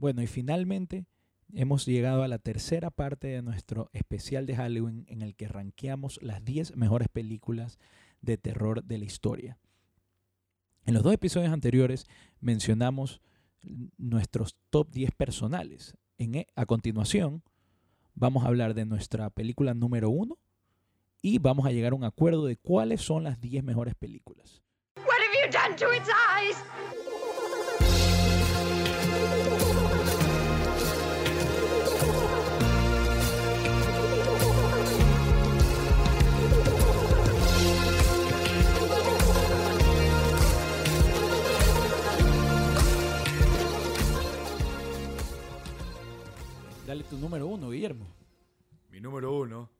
Bueno, y finalmente hemos llegado a la tercera parte de nuestro especial de Halloween en el que rankeamos las 10 mejores películas de terror de la historia. En los dos episodios anteriores mencionamos nuestros top 10 personales. En, e- a continuación, vamos a hablar de nuestra película número 1 y vamos a llegar a un acuerdo de cuáles son las 10 mejores películas. What have you done to its eyes? Dale tu número 1, Guillermo. Mi número uno.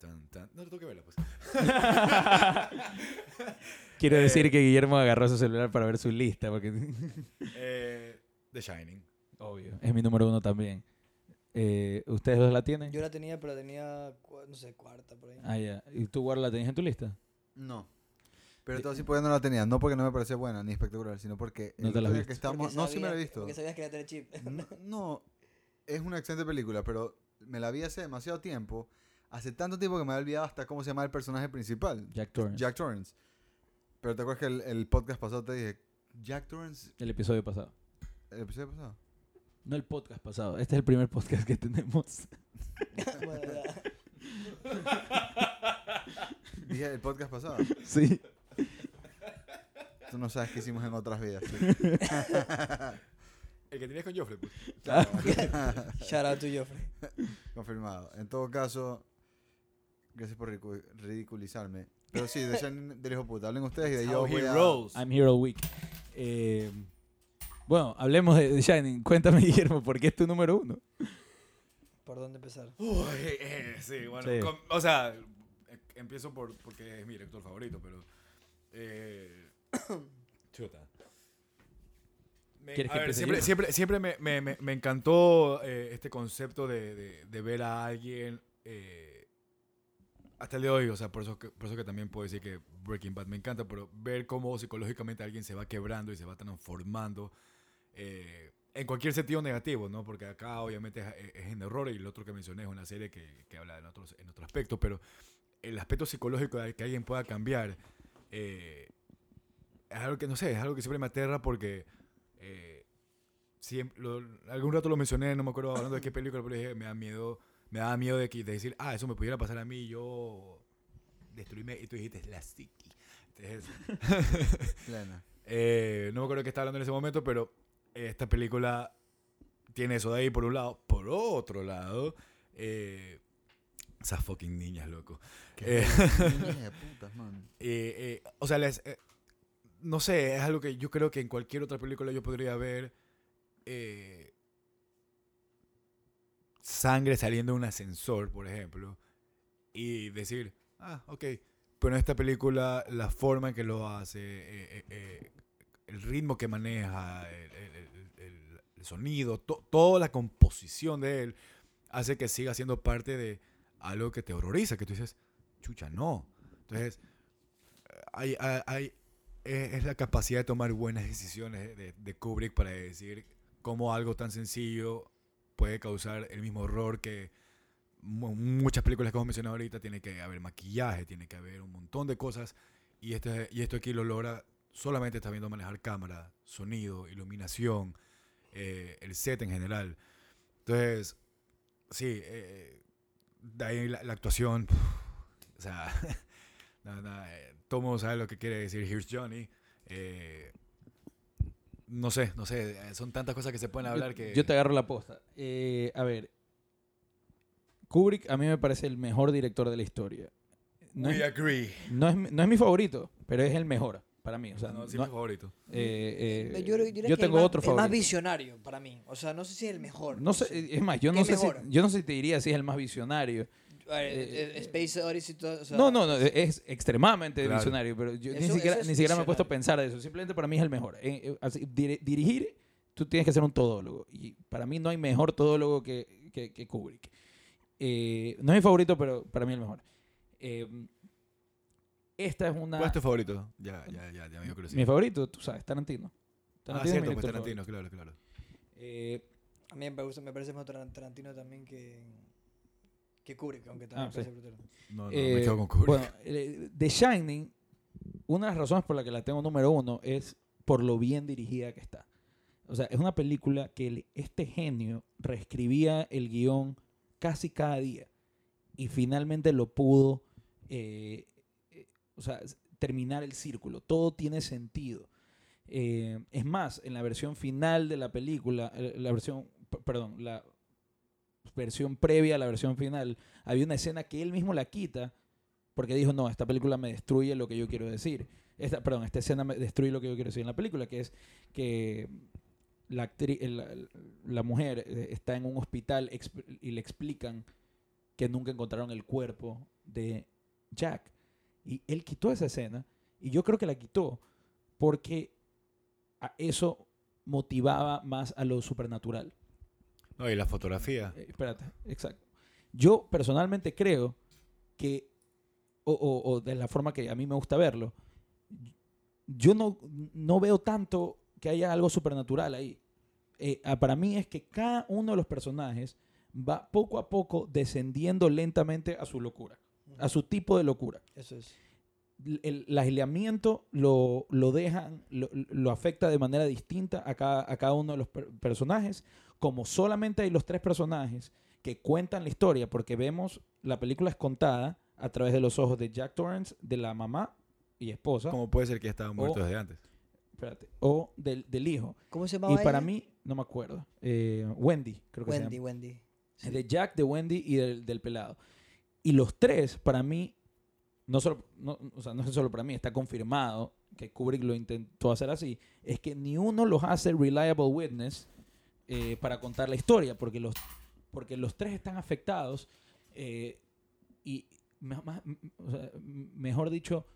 Tan, tan. No te tengo que verla, pues. Quiero Eh. decir que Guillermo agarró su celular para ver su lista, porque Eh, The Shining. obvio, es mi número 1 también. Eh, ¿Ustedes dos la tienen? Yo la tenía, pero tenía, cua- no sé, cuarta por ahí. Ah, ya. ¿Y tú, Guarda, la tenías en tu lista? No. Pero todo así porque no la tenía. No porque no me parecía buena ni espectacular, sino porque No te la que estábamos... Porque No, sí me la he visto. Porque sabías que era telechip. No, no, es una excelente película, pero me la vi hace demasiado tiempo. Hace tanto tiempo que me había olvidado hasta cómo se llama el personaje principal. Jack Torrance. Jack Torrance. Pero te acuerdas que el, el podcast pasado te dije, Jack Torrance, El episodio pasado. el episodio pasado. No el podcast pasado. Este es el primer podcast que tenemos. Dije el podcast pasado. Sí. Tú no sabes qué hicimos en otras vidas. sí. El que tenías con Joffrey, pues. Shout out to Joffrey. Confirmado. En todo caso, gracias por ridicu- ridiculizarme. Pero sí, de Shining del hijo puta. Hablen ustedes y de yo voy a... I'm here all week. Eh, bueno, hablemos de, Shining. Cuéntame, Guillermo, ¿por qué es tu número uno? ¿Por dónde empezar? Uy, eh, sí, bueno. Sí. o sea, eh, empiezo por porque es mi director favorito, pero. Eh, chuta. Me- ¿Quieres a que ver, empiece siempre, siempre, siempre me, me- me- me encantó eh, este concepto de, de- de ver a alguien. eh, hasta el día de hoy, o sea, por eso, que, por eso que también puedo decir que Breaking Bad me encanta, pero ver cómo psicológicamente alguien se va quebrando y se va transformando eh, en cualquier sentido negativo, ¿no? Porque acá obviamente es, es en error y el otro que mencioné es una serie que, que habla en, otros, en otro aspecto, pero el aspecto psicológico de que alguien pueda cambiar es algo que, no sé, es algo que siempre me aterra porque eh, siempre, lo- algún rato lo mencioné, no me acuerdo hablando de qué película, pero dije, me da miedo, me da miedo de, que- de decir, ah, eso me pudiera pasar a mí yo destruirme, y tú dijiste, la psiqui. Plena. eh, no me acuerdo de qué estaba hablando en ese momento, pero esta película tiene eso de ahí por un lado. Por otro lado, eh, esas fucking niñas, loco. Eh, Niñas de putas, man. eh, eh, o sea, les- eh, no sé, es algo que yo creo que en cualquier otra película yo podría ver eh, sangre saliendo de un ascensor, por ejemplo, y decir, ah, ok. Pero en esta película, la forma en que lo hace, eh, eh, eh, el ritmo que maneja, el, el- el- el- sonido, to- toda la composición de él, hace que siga siendo parte de algo que te horroriza, que tú dices, chucha, no. Entonces, hay, hay- hay- es es la capacidad de tomar buenas decisiones de, de Kubrick para decir cómo algo tan sencillo puede causar el mismo horror que mu- muchas películas que hemos mencionado ahorita. Tiene que haber maquillaje, tiene que haber un montón de cosas. Y, este, y esto aquí lo logra solamente está viendo manejar cámara, sonido, iluminación, eh, el set en general. Entonces, sí, eh, de ahí la, la actuación, o sea, nada, nada, eh, todo el mundo sabe lo que quiere decir Here's Johnny. eh, no sé, no sé, son tantas cosas que se pueden hablar yo, que... yo te agarro la posta. Eh, a ver, Kubrick a mí me parece el mejor director de la historia. No We es, agree. no es mi- no es mi favorito, pero es el mejor para mí. O sea, no, sí, no- mi favorito. eh, eh, yo diría yo que tengo más- otro El más favorito. visionario para mí. O sea, no sé si es el mejor. No sé, es más, yo ¿Qué no sé, si, mejor? yo no sé si te diría si es el más visionario. Ver, eh, eh, Space Odyssey, todo, o sea, no, no, no, es extremadamente Claro. visionario, pero yo ni Eso- siquiera, eso es ni siquiera me he puesto a pensar de eso. Simplemente para mí es el mejor. Eh, eh, así, dir- dirigir, tú tienes que ser un todólogo. Y para mí no hay mejor todólogo que, que, que Kubrick. Eh, no es mi favorito, pero para mí el mejor. Eh, esta es una... ¿Cuál es tu favorito? Ya, ya, ya, ya me. Mi favorito, tú sabes, Tarantino. Ah, Tarantino es mi cierto, pues director Tarantino, favorito. claro, claro. Eh, A mí me, gusta, me parece más Taran- Tarantino también que, que Kubrick, aunque también Ah, sí. brutal. No, no, Eh, me quedo con Kubrick. Bueno, eh, The Shining, una de las razones por la que la tengo número uno es por lo bien dirigida que está. O sea, es una película que el- este genio reescribía el guion casi cada día y finalmente lo pudo, eh, eh, o sea, terminar el círculo. Todo tiene sentido. Eh, es más, en la versión final de la película, la versión, perdón, la versión previa a la versión final, había una escena que él mismo la quita porque dijo, no, esta película me destruye lo que yo quiero decir. Esta, perdón, esta escena me destruye lo que yo quiero decir en la película, que es que la, la, mujer eh, está en un hospital y le explican que nunca encontraron el cuerpo de Jack. Y él quitó esa escena y yo creo que la quitó porque eso motivaba más a lo supernatural. No, y la fotografía. Eh, espérate, exacto. Yo personalmente creo que, o, o- o de la forma que a mí me gusta verlo, yo no, no veo tanto que haya algo supernatural ahí. Eh, ah, para mí es que cada uno de los personajes va poco a poco descendiendo lentamente a su locura, a su tipo de locura Eso es. El, el aislamiento lo, lo dejan, lo, lo afecta de manera distinta a cada, a cada uno de los per- personajes. Como solamente hay los tres personajes que cuentan la historia, porque vemos la película es contada a través de los ojos de Jack Torrance, de la mamá y esposa, ¿Cómo puede ser que ya estaban muertos O- desde antes? espérate, o del, del hijo. ¿Cómo se Y llamaba para ella? mí, no me acuerdo, eh, Wendy, creo que se Wendy, llama. Wendy. Sí. De Jack, de Wendy y del, del pelado. Y los tres, para mí, no solo, no, o sea, no es solo para mí, está confirmado que Kubrick lo intentó hacer así, es que ni uno los hace reliable witness eh, para contar la historia, porque los, porque los tres están afectados eh, y, más- o sea, mejor dicho,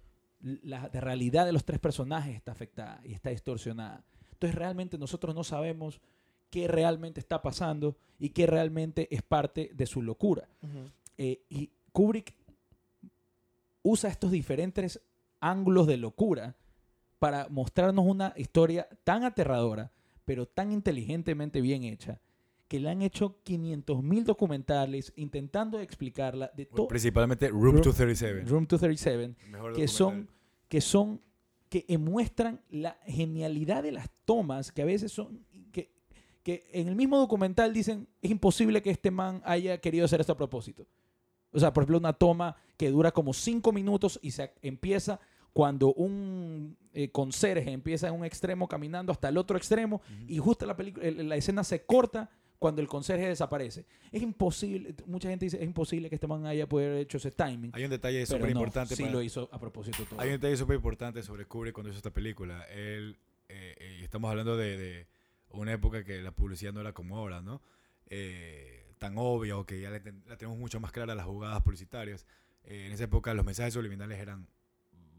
la realidad de los tres personajes está afectada y está distorsionada. Entonces realmente nosotros no sabemos qué realmente está pasando y qué realmente es parte de su locura. Eh, y Kubrick usa estos diferentes ángulos de locura para mostrarnos una historia tan aterradora, pero tan inteligentemente bien hecha, que le han hecho 500 mil documentales intentando explicarla de todo. Principalmente Room Room- 237. Room 237, Mejor que son, que son, que muestran la genialidad de las tomas, que a veces son, que, que en el mismo documental dicen, es imposible que este man haya querido hacer esto a propósito. O sea, por ejemplo, una toma que dura como cinco minutos y se empieza cuando un eh, conserje empieza en un extremo caminando hasta el otro extremo y justo la, la escena se corta cuando el conserje desaparece. Es imposible, mucha gente dice, es imposible que este man haya haber hecho ese timing. Hay un detalle súper no, importante. sí para- lo hizo a propósito todo. Hay un detalle súper importante sobre Kubrick cuando hizo esta película. Él, eh, eh, estamos hablando de, de una época que la publicidad no era como ahora, ¿no? Eh, tan obvia o que ya la, ten- la tenemos mucho más clara las jugadas publicitarias. Eh, en esa época los mensajes subliminales eran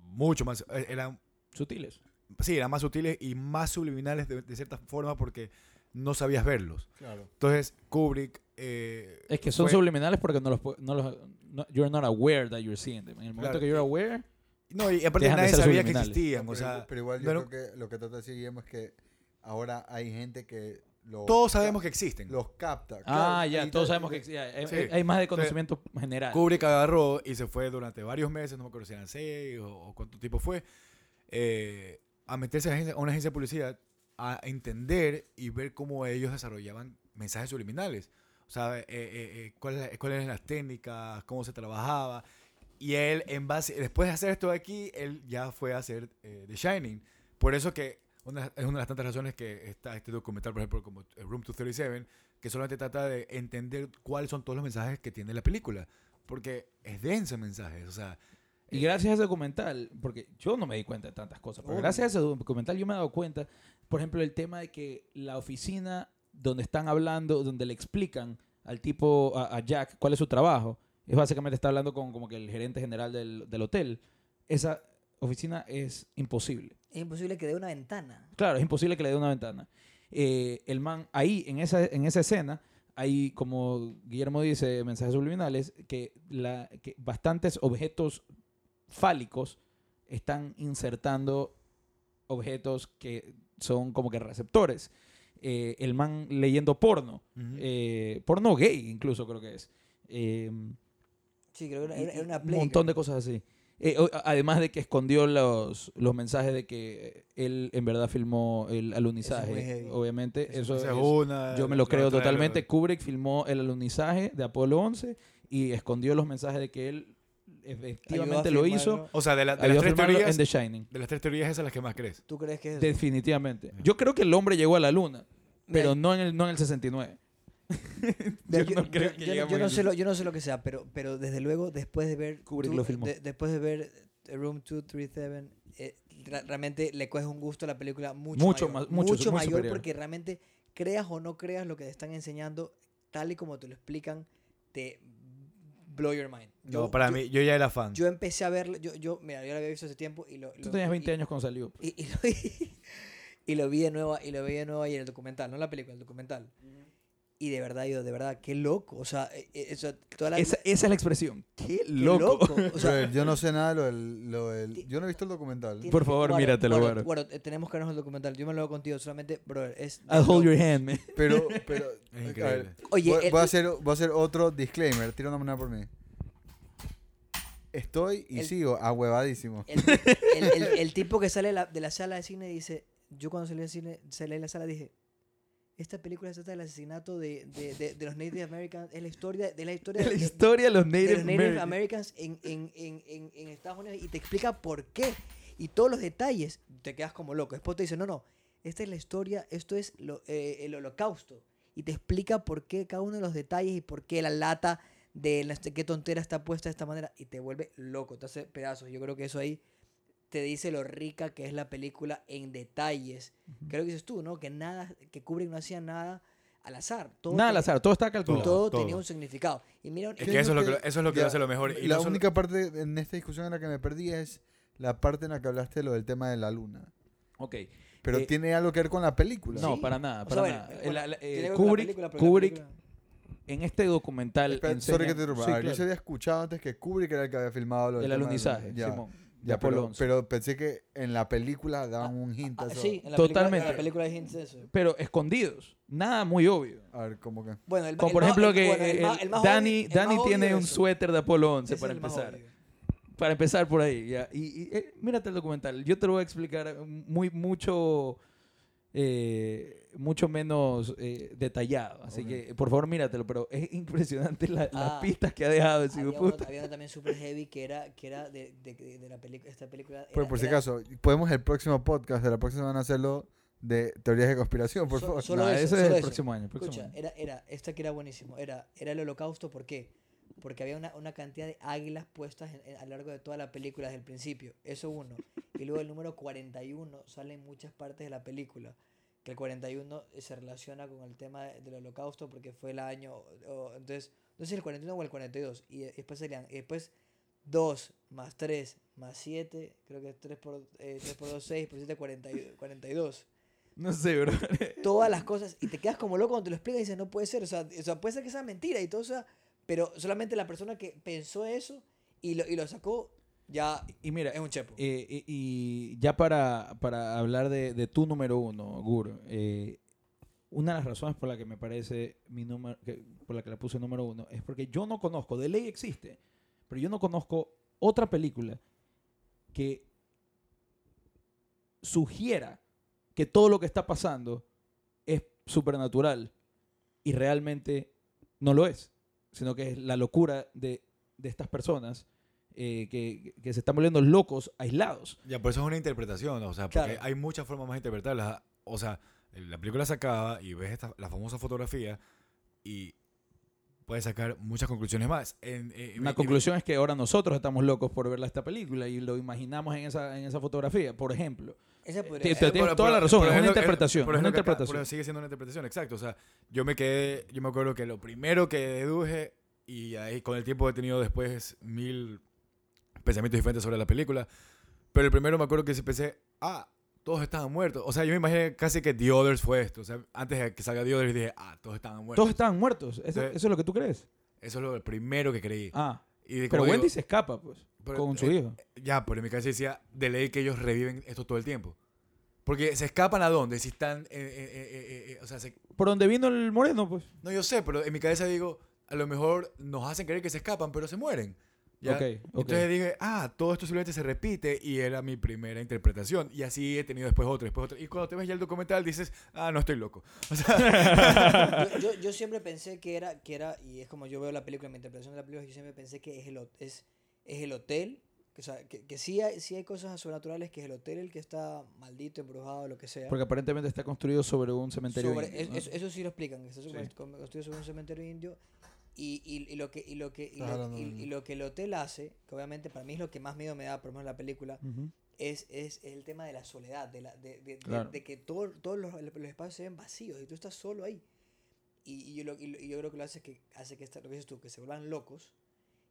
mucho más, eh, eran, Sutiles. sí, eran más sutiles y más subliminales de, de cierta forma porque no sabías verlos. Claro. Entonces Kubrick... eh, Es que son fue- subliminales porque no los, no los no- you're not aware that you're seeing them. En el momento Claro. que you're aware, No, y aparte nadie sabía que existían. No, o pero, sea, igual- pero igual yo no era- creo que lo que trata de decir Guillermo es que ahora hay gente que lo todos sabemos que existen. los capta. ah, Claro, ya, todos sabemos que sí, hay, Sí. hay más de conocimiento general. Kubrick agarró y se fue durante varios meses, no me acuerdo si eran seis o, o cuánto tiempo fue, eh, a meterse a, una agencia de publicidad a entender y ver cómo ellos desarrollaban mensajes subliminales. O sea, eh, eh, eh, cuáles, cuáles eran las técnicas, cómo se trabajaba. Y él, en base, después de hacer esto de aquí, él ya fue a hacer eh, The Shining. Por eso que una, es una de las tantas razones que está este documental, por ejemplo, como Room 237, que solamente trata de entender cuáles son todos los mensajes que tiene la película. Porque es denso el mensaje. O sea, Y gracias a ese documental, porque yo no me di cuenta de tantas cosas, pero Obvio. gracias a ese documental yo me he dado cuenta, por ejemplo, el tema de que la oficina donde están hablando, donde le explican al tipo, a, a Jack, cuál es su trabajo, es básicamente está hablando con como que el gerente general del, del hotel. Esa oficina es imposible. Es imposible que dé una ventana. Claro, es imposible que le dé una ventana. Eh, el man, ahí, en esa, en esa escena, hay, como Guillermo dice, mensajes subliminales, que, la, que bastantes objetos fálicos están insertando objetos que son como que receptores. eh, el man leyendo porno. Eh, porno gay, incluso creo que es. Sí, creo que era, era- una un montón de cosas así. Eh, además de que escondió los, los mensajes de que él en verdad filmó el alunizaje. Obviamente, eso, es es- una, yo me lo creo otra totalmente. lo- Kubrick filmó el alunizaje de Apolo 11 y escondió los mensajes de que él efectivamente lo hizo. O sea, de, la- de las tres teorías, en The Shining. de las tres teorías, esas las que más crees. ¿Tú crees que es eso? Definitivamente. Yo creo que el hombre llegó a la luna, pero no en el, no en el 69. Yo no creo yo- yo no en sé lo, yo no sé lo que sea, pero, pero desde luego, después de ver. Kubrick tú- lo filmó. de- después de ver eh, Room 237, eh, realmente le coges un gusto a la película mucho, Mucho mayor. más- mucho, mucho muy mayor superior. porque realmente, creas o no creas lo que te están enseñando, tal y como te lo explican, te blow your mind. No, Yo- para yo- mí, yo ya era fan. Yo empecé a verlo, yo, yo, mira, yo lo había visto hace tiempo y lo. Tú lo- tenías 20 y- años cuando salió. y, y lo, y lo vi de nuevo y lo vi de nuevo ayer el documental, no la película, el documental. Y de verdad, yo, de verdad, qué loco. O sea, eh, eh, eso, toda la, Esa, esa es la expresión. ¡Qué qué loco! O sea, Brother, yo no sé nada de lo del, lo del- Yo no he visto el documental. Por favor, Guaro, míratelo, Guaro, Guaro. Guaro, eh, tenemos que vernos el documental. Yo me lo hago contigo, solamente, brother, es... de I'll hold your hand, man. Pero, pero. A increíble. ver, Oye, voy, el- voy a hacer, voy a hacer otro disclaimer. Tira una moneda por mí. Estoy y El- sigo ahuevadísimo. el, el- el- el tipo que sale de la, de la sala de cine dice... Yo cuando salí del cine, salí de la sala dije... Esta película se trata del asesinato de, de, de, de los Native Americans. Es la historia de la historia La de- historia de los Native, los Native Americans. Americans en, en, en, en, en Estados Unidos y te explica por qué. Y todos los detalles, te quedas como loco. Después te dice, no, no, esta es la historia, esto es lo- eh, el holocausto. Y te explica por qué cada uno de los detalles y por qué la lata de la- qué tontera está puesta de esta manera. Y te vuelve loco, te hace pedazos. Yo creo que eso ahí te dice lo rica que es la película en detalles. Creo que dices tú, ¿no? Que nada, que Kubrick no hacía nada al azar. Todo Nada al azar, todo está calculado. Todo, Todo. tenía un significado. Y mira, Es que eso es lo que, lo- eso es lo que Ya, hace lo mejor. Y la no solo- única parte en esta discusión en la que me perdí es la parte en la que hablaste de lo del tema de la luna. Ok. Pero Eh, tiene algo que ver con la película. No, Sí. para nada, O para sea, nada. bueno, La- la- tiene eh, Kubrick, película, pero la Kubrick película- en este documental Espera, enseña- sorry que te interrumpa. Sí, A ver, Yo claro. se había escuchado antes que Kubrick era el que había filmado lo del el de alunizaje. Ya, Simón, de ya, Apolo pero, 11. pero pensé que en la película daban un hint a Ah, eso. sí, en la Totalmente. Película, en la película hay hints de eso. Pero escondidos, nada muy obvio. A ver, ¿cómo que? Bueno, el, Como el por ejemplo que bueno, el el- obvio- obvio tiene un suéter de Apolo 11 Ese para empezar. Para empezar por ahí. ya. Y, y, eh, mírate el documental. Yo te lo voy a explicar muy, mucho, eh, mucho menos eh, detallado. Así Ok. que, por favor, míratelo. Pero es impresionante la- las Ah, pistas que ha dejado ese Había puta. había también super heavy que era, que era de, de, de la película, esta película. Pero era- por si era- acaso, podemos el próximo podcast de la próxima semana hacerlo de teorías de conspiración, por So- favor. solo No, eso, ese solo es el eso. próximo año. el próximo Escucha, año. era, era, esta que era buenísimo, era, era el holocausto, ¿por qué? Porque había una, una cantidad de águilas puestas en- en- a lo largo de toda la película desde el principio, eso uno. Y luego el número 41 sale en muchas partes de la película, que el 41 se relaciona con el tema de- del holocausto porque fue el año, o- entonces, no sé si el 41 o el 42, y, de- después serían, y después 2 más 3 más 7, creo que 3 por, eh, 3 por 2, 6, por 7, 40 y- 42 No sé, bro. todas las cosas y te quedas como loco cuando te lo explicas y dices, no puede ser, o sea, o sea, puede ser que sea mentira y todo, o sea, pero solamente la persona que pensó eso y lo, y lo sacó ya Y mira, es un chepo. Eh, y, y ya para, para hablar de, de tu número uno, Gur, eh, una de las razones por la que me parece mi número, que- por la que la puse número uno, es porque yo no conozco, de ley existe, pero yo no conozco otra película que sugiera que todo lo que está pasando es supernatural y realmente no lo es, sino que es la locura de, de estas personas eh, que, que se están volviendo locos aislados. Ya, por eso es una interpretación, o sea, porque Claro. hay muchas formas más de interpretarla. O sea, la película se acaba y ves esta, la famosa fotografía y puedes sacar muchas conclusiones más. En, en- Una en- conclusión es que ahora nosotros estamos locos por verla esta película y lo imaginamos en esa, en esa fotografía, por ejemplo. Esa podría ser. tienes toda la razón, es una interpretación, pero es una interpretación. pero sigue siendo una interpretación, exacto. O sea, yo me quedé, yo me acuerdo que lo primero que deduje, y ahí con el tiempo he tenido después mil pensamientos diferentes sobre la película, pero el primero me acuerdo que pensé, ah, todos estaban muertos. O sea, yo me imaginé casi que The Others fue esto. O sea, antes de que salga The Others dije, ah, todos estaban muertos. Todos estaban muertos. ¿Eso, Sí. eso es lo que tú crees? Eso es lo primero que creí. Ah, Y de- pero Wendy digo, se escapa, pues, pero, con su eh, hijo. Ya, pero en mi cabeza decía, de ley que ellos reviven esto todo el tiempo. Porque se escapan a dónde, si están... eh, eh, eh, eh, eh, o sea, se- Por donde vino el moreno, pues. no, yo sé, pero en mi cabeza digo, a lo mejor nos hacen creer que se escapan, pero se mueren. ¿Ya? Ok, ok. Entonces dije, ah, todo esto simplemente se repite y era mi primera interpretación. Y así he tenido después otra, después otra. Y cuando te ves ya el documental dices, ah, no estoy loco. O sea, yo, yo, yo siempre pensé que era, que era, y es como yo veo la película, mi interpretación de la película, yo siempre pensé que es el, es, es el hotel, que, o sea, que, que sí, hay, sí hay cosas sobrenaturales, que es el hotel el que está maldito, embrujado, lo que sea. Porque aparentemente está construido sobre un cementerio. Sobre- indio, es- ¿no? eso, eso sí lo explican, que está Sí. sobre- con- construido sobre un cementerio indio. Y, y, y lo que y lo que y lo, hablando y- lo que el hotel hace, que obviamente para mí es lo que más miedo me da, por lo menos en la película, Ujú. es, es, es el tema de la soledad, de, la, de, de, de- Claro. de que todo- todos los, los espacios se ven vacíos y tú estás solo ahí. Y, y yo, lo- y yo creo que lo hace que hace que esta- lo que dices tú, que se vuelvan locos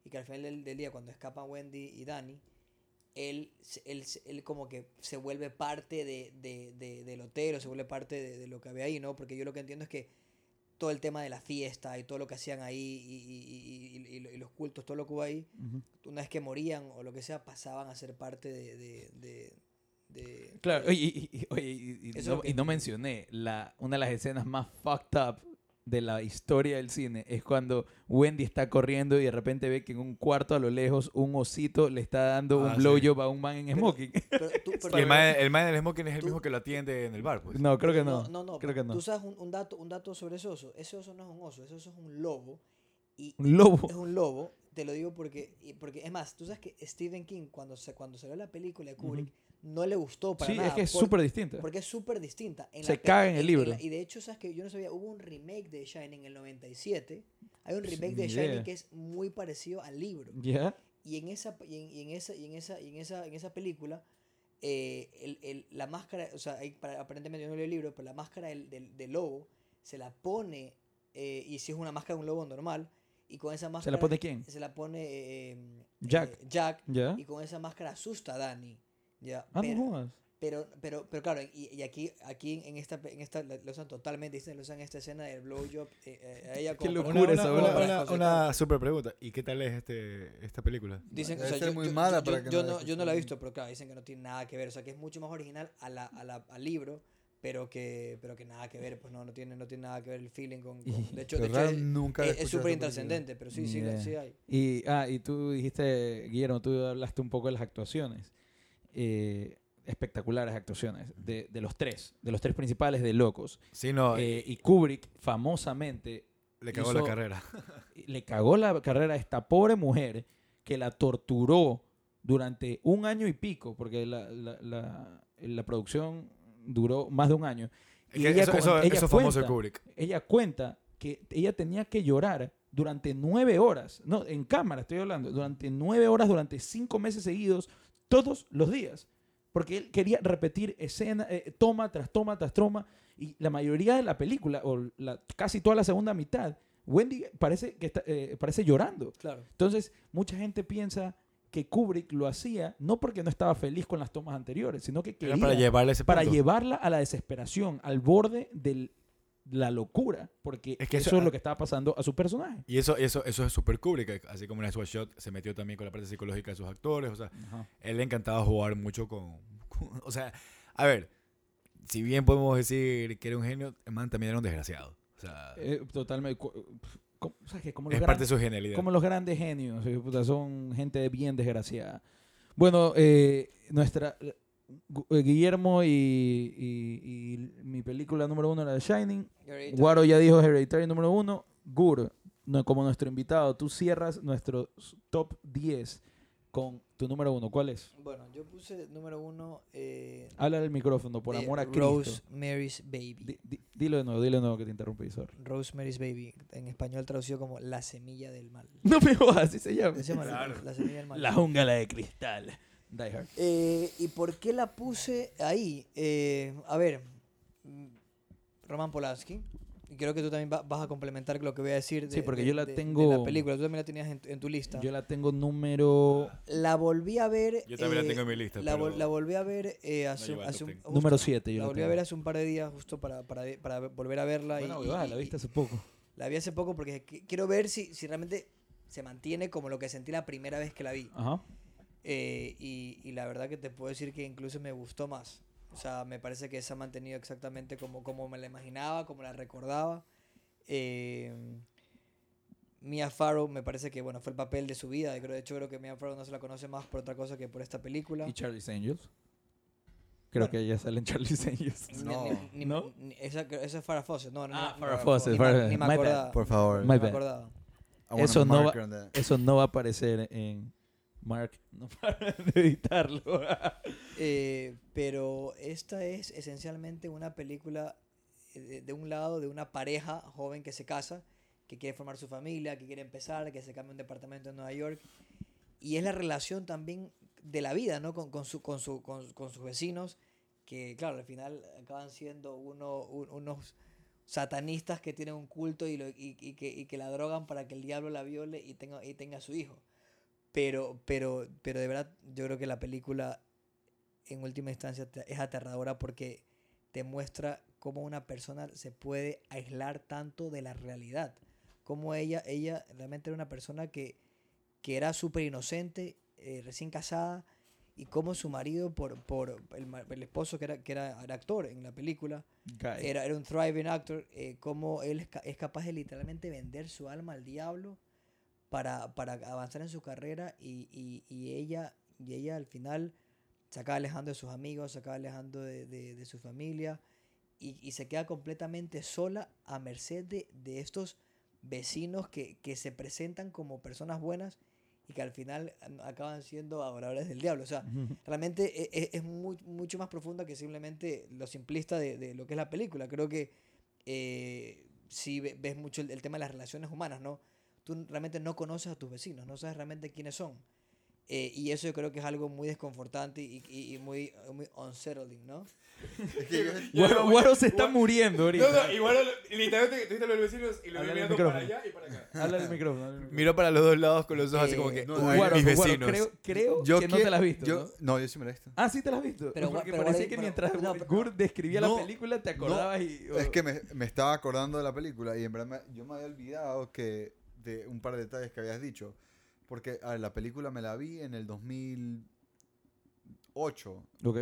y que al final del, del día, cuando escapan Wendy y Danny, él, él, él como que se vuelve parte de, de- de- del hotel o se vuelve parte de, de lo que había ahí, ¿no? Porque yo lo que entiendo es que todo el tema de la fiesta y todo lo que hacían ahí y, y- y- y- y lo- y los cultos, todo lo que hubo ahí, una vez que morían o lo que sea, pasaban a ser parte de... de, de- de- Claro, oye, oye, no, que- y no mencioné, la, una de las escenas más fucked up de la historia del cine es cuando Wendy está corriendo y de repente ve que en un cuarto a lo lejos un osito le está dando Ah, un sí. blowjob a un man en Pero- smoking. Pero tú- pero- el man, el man del smoking es el Tú- mismo que lo atiende en el bar, pues. No, creo que no. No, no, no, creo que no. Tú sabes un, un dato, un dato sobre ese oso. Ese oso no es un oso, ese oso es un lobo. Y Un lobo. es un lobo, te lo digo porque, porque es más, tú sabes que Stephen King, cuando se, cuando se ve la película de Kubrick, no le gustó para Sí, nada. es que es súper distinta. Porque es súper distinta. En Se la caga en el libro. la- y de hecho, sabes que yo no sabía, hubo un remake de Shining en el 97. Hay un remake de idea. Shining que es muy parecido al libro. ¿Ya? Y en esa, y en, y en esa, y en esa, y en esa, en esa película, eh, el, el- la máscara, o sea, hay- para- aparentemente yo no leí el libro, pero la máscara del, del, del lobo se la pone, eh, y si es una máscara de un lobo normal, y con esa ¿Se máscara... la pone quién? Se la pone eh, Jack. eh, Jack, ¿Ya? y con esa máscara asusta a Danny. Ya, Ah, pero, no jodas. pero, pero, pero claro, y, y aquí, aquí en esta, en esta lo usan totalmente distinto, lo usan en esta escena del blowjob eh, eh, a ella Qué como- locura Una, esa una, una, una super pregunta. ¿Y qué tal es este, esta película? Dicen, Debe o sea, ser yo, muy yo- mala yo- para que yo no yo no la he visto, pero claro, dicen que no tiene nada que ver, o sea, que es mucho más original a la, a la- al libro, pero que, pero que nada que ver, pues no, no tiene, no tiene nada que ver el feeling con, con- de hecho, de hecho es- nunca es súper intrascendente, pero sí, sí, Yeah. sí hay. Y, ah, y tú dijiste, Guillermo, tú hablaste un poco de las actuaciones. Eh, espectaculares actuaciones de, de los tres, de los tres principales de Locos. Sí, no, Eh, y Kubrick, famosamente, le cagó hizo- la carrera. le cagó la carrera a esta pobre mujer que la torturó durante un año y pico, porque la, la, la- la producción duró más de un año. Y ella eso, con- eso, ella eso famoso cuenta- Kubrick. ella cuenta que ella tenía que llorar durante nueve horas, no, en cámara estoy hablando, durante nueve horas, durante cinco meses seguidos, todos los días, porque él quería repetir escena, eh, toma tras toma tras toma, y la mayoría de la película, o la, casi toda la segunda mitad, Wendy parece, que está, eh, parece llorando. Claro. Entonces, mucha gente piensa que Kubrick lo hacía no porque no estaba feliz con las tomas anteriores, sino que quería Era para llevarle ese para llevarla a la desesperación, al borde de la locura, porque Es que eso, eso- es lo que estaba pasando a su personaje. Y eso, eso, eso es super Kubrick, así como en Ice Shot se metió también con la parte psicológica de sus actores, o sea, él le encantaba jugar mucho con, con- o sea, a ver, si bien podemos decir que era un genio, el man también era un desgraciado, o sea, Eh, totalmente. como- o sea, que como, los es gran- parte de su genialidad. como los grandes genios, eh, son gente bien desgraciada. Bueno, eh, nuestra Guillermo y, y- y mi película número uno era The Shining. Guaro ya dijo Hereditary número uno. Gur, no, como nuestro invitado, tú cierras nuestro top 10 con tu número uno. ¿Cuál es? Bueno, yo puse número uno. Eh, Habla del micrófono, por de amor a Cristo. Rosemary's Baby. Di- dilo de nuevo, dilo de nuevo que te interrumpí, sorry. Rosemary's Baby, en español traducido como La Semilla del Mal. No me jodas, así se llama. Se llama Claro. La Semilla del Mal. La jungla de cristal. Die Hard. Eh, ¿Y por qué la puse ahí? Eh, a ver, mm, Roman Polanski. Y creo que tú también va- vas a complementar lo que voy a decir de, Sí, porque de- yo la de- de tengo- la película. Tú también la tenías en, tu- en tu lista. Yo la tengo número La volví a ver. Yo también la eh, tengo en mi lista, La, vol- pero la volví a ver eh, hace, top un, justo- número 7. Yo La volví a tengo. ver hace un par de días justo para, para, para volver a verla. Bueno, y, y- la viste hace poco. la vi hace poco porque qu- quiero ver si, si realmente se mantiene como lo que sentí la primera vez que la vi. Ajá. Eh, y, y la verdad que te puedo decir que incluso me gustó más. O sea, me parece que se ha mantenido exactamente como, como me la imaginaba, como la recordaba. Eh, Mia Farrow me parece que bueno fue el papel de su vida. De hecho, creo que Mia Farrow no se la conoce más por otra cosa que por esta película. ¿Y Charlie's Angels? Creo Bueno. que ella sale en Charlie's Angels. No. ni- ni- ¿No? ni- esa, esa es Farrah Fawcett. No, no, Ah, no, Farrah no, Fawcett, Farrah- ni me acordaba. Por favor. Me acordaba. Eso no va-. Eso no va a aparecer en Mark. No para de editarlo. Eh, pero esta es esencialmente una película eh, de, un lado de una pareja joven que se casa, que quiere formar su familia, que quiere empezar, que se cambia un departamento en Nueva York. Y es la relación también de la vida, ¿no? Con, con, su, con, su, con, con sus vecinos, que claro, al final acaban siendo uno, un- unos satanistas que tienen un culto y, lo- y, y que, y que la drogan para que el diablo la viole y tenga, y tenga a su hijo. Pero, pero, pero de verdad, yo creo que la película en última instancia es aterradora porque te muestra cómo una persona se puede aislar tanto de la realidad. Cómo ella, ella realmente era una persona que, que era súper inocente, eh, recién casada, y cómo su marido, por, por el, el esposo que era, que era, era actor en la película, era, era un thriving actor, eh, cómo él es, es capaz de literalmente vender su alma al diablo para, para avanzar en su carrera y, y- y ella, y ella al final se acaba alejando de sus amigos, se acaba alejando de, de- de su familia y, y se queda completamente sola a merced de, de estos vecinos que, que se presentan como personas buenas y que al final acaban siendo adoradores del diablo. O sea, realmente e- e- es, muy- mucho más profunda que simplemente lo simplista de, de lo que es la película. Creo que eh, si ve- ves mucho el, el tema de las relaciones humanas, ¿no? Tú realmente no conoces a tus vecinos, no sabes realmente quiénes son. Eh, y eso yo creo que es algo muy desconfortante y, y- y muy, muy unsettling, ¿no? Guaro, se está muriendo ahorita. No, no, igual literalmente tú viste a los vecinos y lo Habla vi al mirando para allá y para acá. Habla del micrófono. Miró para los dos lados con los ojos así Eh, como que, no, uy, Guaro, mis Guaro, vecinos. creo, creo yo que no que- te la has visto. yo- ¿no? ¿no? yo sí me la he visto. Ah, sí te la has visto. Pero Porque Guaro- parecía pero- que pero- mientras no, pero- Gur describía No, la película te acordabas y... Es que me, me estaba acordando de la película y en verdad me- yo me había olvidado que de un par de detalles que habías dicho. Porque a ver, la película me la vi en el 2008. Ok.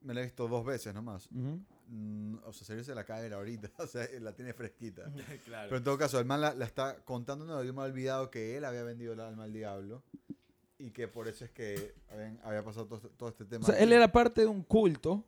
Me la he visto dos veces nomás. Ujú. Mm, o sea, salirse la cadera ahorita. O sea, la tiene fresquita. claro. Pero en todo caso, el man la, la está contando. No, yo me olvidado que él había vendido el alma al diablo. Y que por eso es que habían- había pasado todo, todo este tema. O sea, él era parte de un culto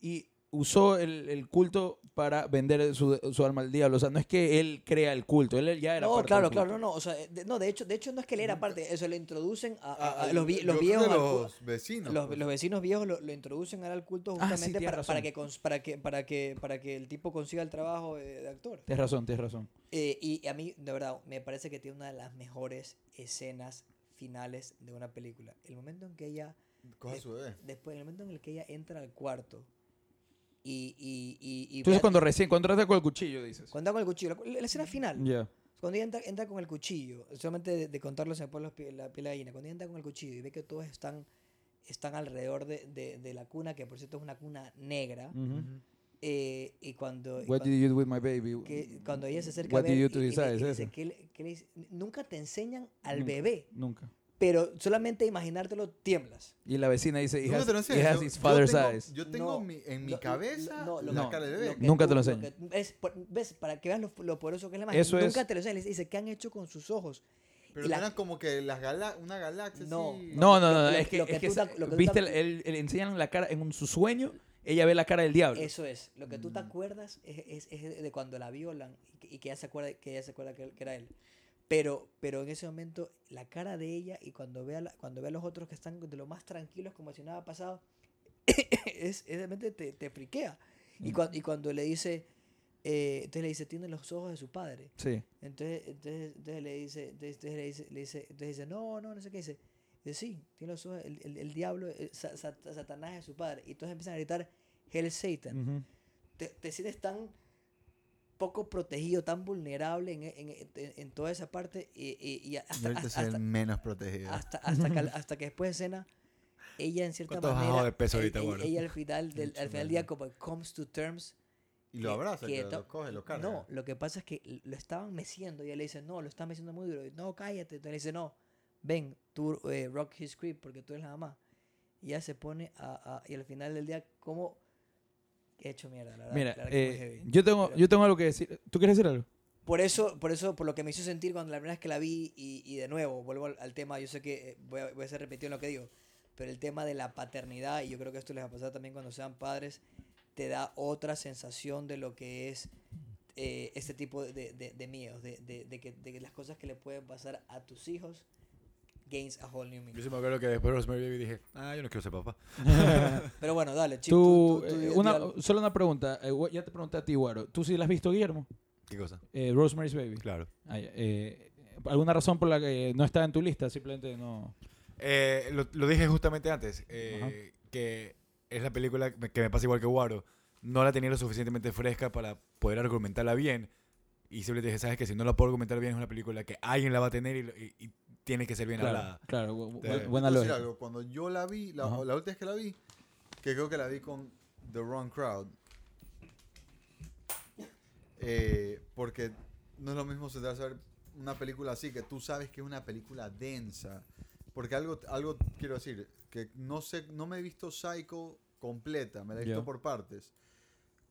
y usó el, el culto para vender su, su alma al diablo. O sea, no es que él crea el culto, él ya era No, parte claro, del culto. claro, no, no. O sea, de, no, de hecho, de hecho no es que él era parte, eso le introducen a, a- Ah, a los, viejos. al los vecinos. los, pues. los vecinos viejos lo, lo introducen al culto Ah, sí, justamente para, para, que, para, que, para, que, para que el tipo consiga el trabajo de, de actor. Tienes razón, tienes razón. Eh, y a mí, de verdad, me parece que tiene una de las mejores escenas finales de una película. El momento en que ella, Coja su bebé. después, el momento en el que ella entra al cuarto y... y, y, y Tú dices ve- cuando recién, cuando entraste con el cuchillo, dices. cuando anda con el cuchillo, la, la escena final. Ya. Cuando ella entra, entra con el cuchillo, solamente de, de contarlo se me pone la piel de gallina. Cuando ella entra con el cuchillo y ve que todos están, están alrededor de, de- de la cuna, que por cierto es una cuna negra, eh, y cuando, y What cuan- did you do with my baby? que- cuando ella se acerca What a did ver you do y- y y dice. ¿qué le- qué le dice? nunca te enseñan al Nunca. bebé, Nunca. Pero solamente imaginártelo tiemblas. Y la vecina dice, he has, te lo he enseño. has Yo- his yo father's tengo- eyes. Yo tengo No, mi- en mi lo- cabeza no, lo- la no, cara de lo bebé. Nunca te lo tú- enseñan. que- ves, por- ves, para que veas lo, lo poderoso que es la magia. Eso es- nunca te lo enseñan. Dice, ¿qué han hecho con sus ojos? Pero la- como que las gala una galaxia No, así. No, no, Lo- no, lo- es que, lo que es que tú esa- lo que tú viste, te- el, el- le enseñan la cara en un- su sueño, ella ve la cara del diablo. Eso es, lo que tú te Mm. acuerdas es, es- es de cuando la violan y que, y que ella se acuerda que ella se acuerda que, que era él. Pero, pero en ese momento la cara de ella y cuando ve a, la- cuando ve a los otros que están de lo más tranquilos como si nada ha pasado, es, es realmente te, te friquea. Y, Mm. cuan- y cuando le dice, eh, entonces le dice, tiene los ojos de su padre. Sí. Entonces, entonces, entonces le dice, entonces, entonces le dice, le dice, entonces dice, no, no, no sé qué dice. Dice, sí, tiene los ojos, el, el, el diablo, el sa- sa- Satanás es su padre. Y entonces empiezan a gritar, Hell Satan. Ujú. Te, te sientes tan poco protegido, tan vulnerable en, en, en- en toda esa parte y, y- y hasta, hasta, hasta, menos protegido. hasta, hasta que, hasta que después de escena, ella en cierta ¿Cuánto has manera, bajado de peso e- ahorita, e- gordo? ella, al final del, Mucho al final del día como comes to terms y lo abraza, que que lo coge, lo carga. no, lo que pasa es que lo estaban meciendo y ella le dice, no, lo estás meciendo muy duro. Y, no, cállate. Entonces le dice, no, ven, tú eh, rock his script porque tú eres la mamá. y ya se pone a, a- y al final del día, ¿cómo he hecho mierda? La verdad, Mira, la verdad eh, yo, tengo, yo tengo algo que decir. ¿Tú quieres decir algo? Por eso, por eso, por lo que me hizo sentir cuando la primera vez que la vi, y, y de nuevo, vuelvo al, al tema, yo sé que eh, voy a, voy a ser repetido en lo que digo, pero el tema de la paternidad, y yo creo que esto les va a pasar también cuando sean padres, te da otra sensación de lo que es eh, este tipo de, de, de miedos, de, de, de que, de las cosas que le pueden pasar a tus hijos gains a whole new Yo meaning. sí me acuerdo que después de Rosemary Baby dije, ah, yo no quiero ser papá. Pero bueno, dale, Chip, Tú, tú, tú- eh, una, solo una pregunta. eh, ya te pregunté a ti, Guaro. ¿Tú sí la has visto, Guillermo? ¿Qué cosa? Eh, Rosemary's Baby. Claro. Ya, eh, ¿Alguna razón por la que no está en tu lista? Simplemente no. Eh, lo, lo dije justamente antes, eh, que es la película que me- me pasa igual que Waro. No la tenía lo suficientemente fresca para poder argumentarla bien. Y simplemente dije, ¿sabes que Si no la puedo argumentar bien, es una película que alguien la va a tener y, y- y tiene que ser bien Claro, hablada. claro. bu- bu- buena lógica. algo, Cuando yo la vi, la, la última vez que la vi, que creo que la vi con The Wrong Crowd. eh, porque no es lo mismo sentarse a ver una película así, que tú sabes que es una película densa. Porque algo, algo quiero decir, que no sé, no me he visto Psycho completa, me la he visto Ya. por partes.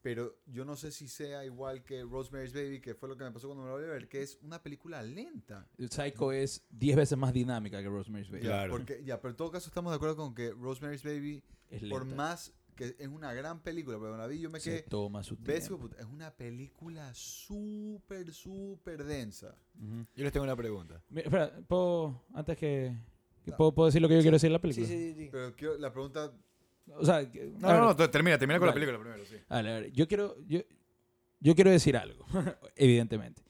Pero yo no sé si sea igual que Rosemary's Baby, que fue lo que me pasó cuando me la volví a ver, que es una película lenta. Psycho es 10 veces más dinámica que Rosemary's Baby. Ya, Claro. Porque, ya, pero en todo caso estamos de acuerdo con que Rosemary's Baby, Es por más que es una gran película, pero la vi yo me Se quedé... toma su tiempo. puta, es una película súper, súper densa. Ujú. Yo les tengo una pregunta. Mira, espera, ¿puedo, antes que... que No. ¿puedo, puedo decir lo que yo quiero decir de la película? Sí, sí, sí. Pero quiero, la pregunta... O sea, No, no, no, termina, termina con la Dale. película primero, sí. A ver, yo quiero, yo, yo quiero decir algo, evidentemente.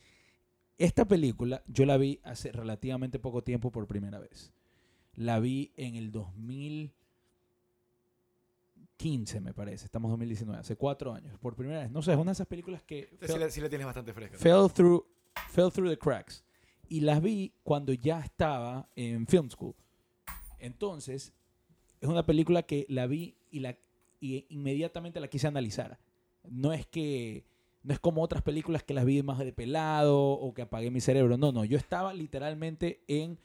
Esta película yo la vi hace relativamente poco tiempo por primera vez. La vi en el 2015, me parece. Estamos en 2019, hace cuatro años, por primera vez. No sé, es una de esas películas que sí, la, sí la tienes bastante fresca. fell through, fell through the cracks. Y las vi cuando ya estaba en film school. Entonces, es una película que la vi y, la, y inmediatamente la quise analizar. No es que no es como otras películas que las vi más de pelado o que apagué mi cerebro. No, no. Yo estaba literalmente en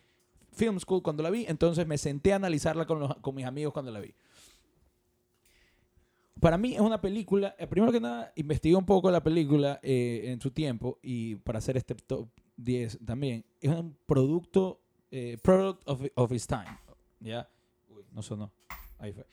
film school cuando la vi, entonces me senté a analizarla con, los- con mis amigos cuando la vi. Para mí es una película, eh, primero que nada, investigué un poco la película eh, en su tiempo y para hacer este top 10 también, es un producto, eh, product of, of its time, ¿ya? No sonó, ahí fue.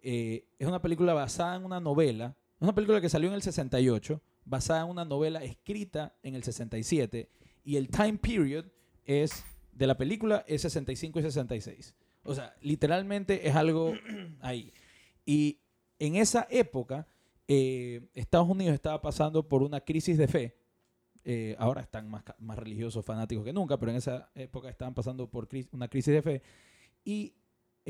Eh, es una película basada en una novela, es una película que salió en el 68, basada en una novela escrita en el 67 y el time period es de la película es 65 y 66. O sea, literalmente es algo ahí. Y en esa época, eh, Estados Unidos estaba pasando por una crisis de fe. Eh, ahora están más, más religiosos, fanáticos que nunca, pero en esa época estaban pasando por cris- una crisis de fe. Y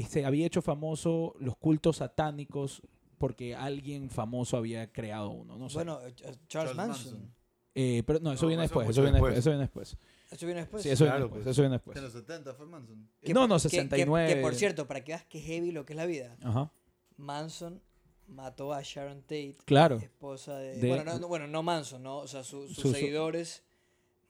se había hecho famoso los cultos satánicos porque alguien famoso había creado uno. No sé. Bueno, eh, Charles, Charles Manson. Manson. Eh, pero no, eso No, viene eso después, eso viene después. después. Eso viene después. Eso viene después. Sí, eso viene Claro, después. pues. Eso viene En después. los 70 fue Manson. Que no, no, que- que- 69. Que, por cierto, para que veas que heavy lo que es la vida, Ajá. Manson mató a Sharon Tate, Claro. esposa de... De- bueno, no, no, bueno, no Manson, ¿no? O sea, su- sus Su- su- seguidores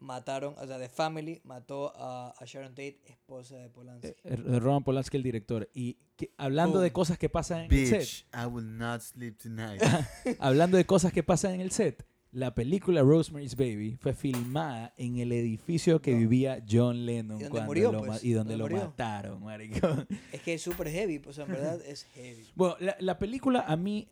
mataron, o sea, The Family mató a, a Sharon Tate, esposa de Polanski. Eh, eh, Roman Polanski, el director. Y que- hablando de cosas que pasan en el set. I will not sleep tonight. Hablando de cosas que pasan en el set, la película Rosemary's Baby fue filmada en el edificio que No. vivía John Lennon Y donde cuando murió, lo pues, y donde donde lo mataron, marico. Es que es súper heavy, pues en verdad es heavy. Bueno, la, la película a mí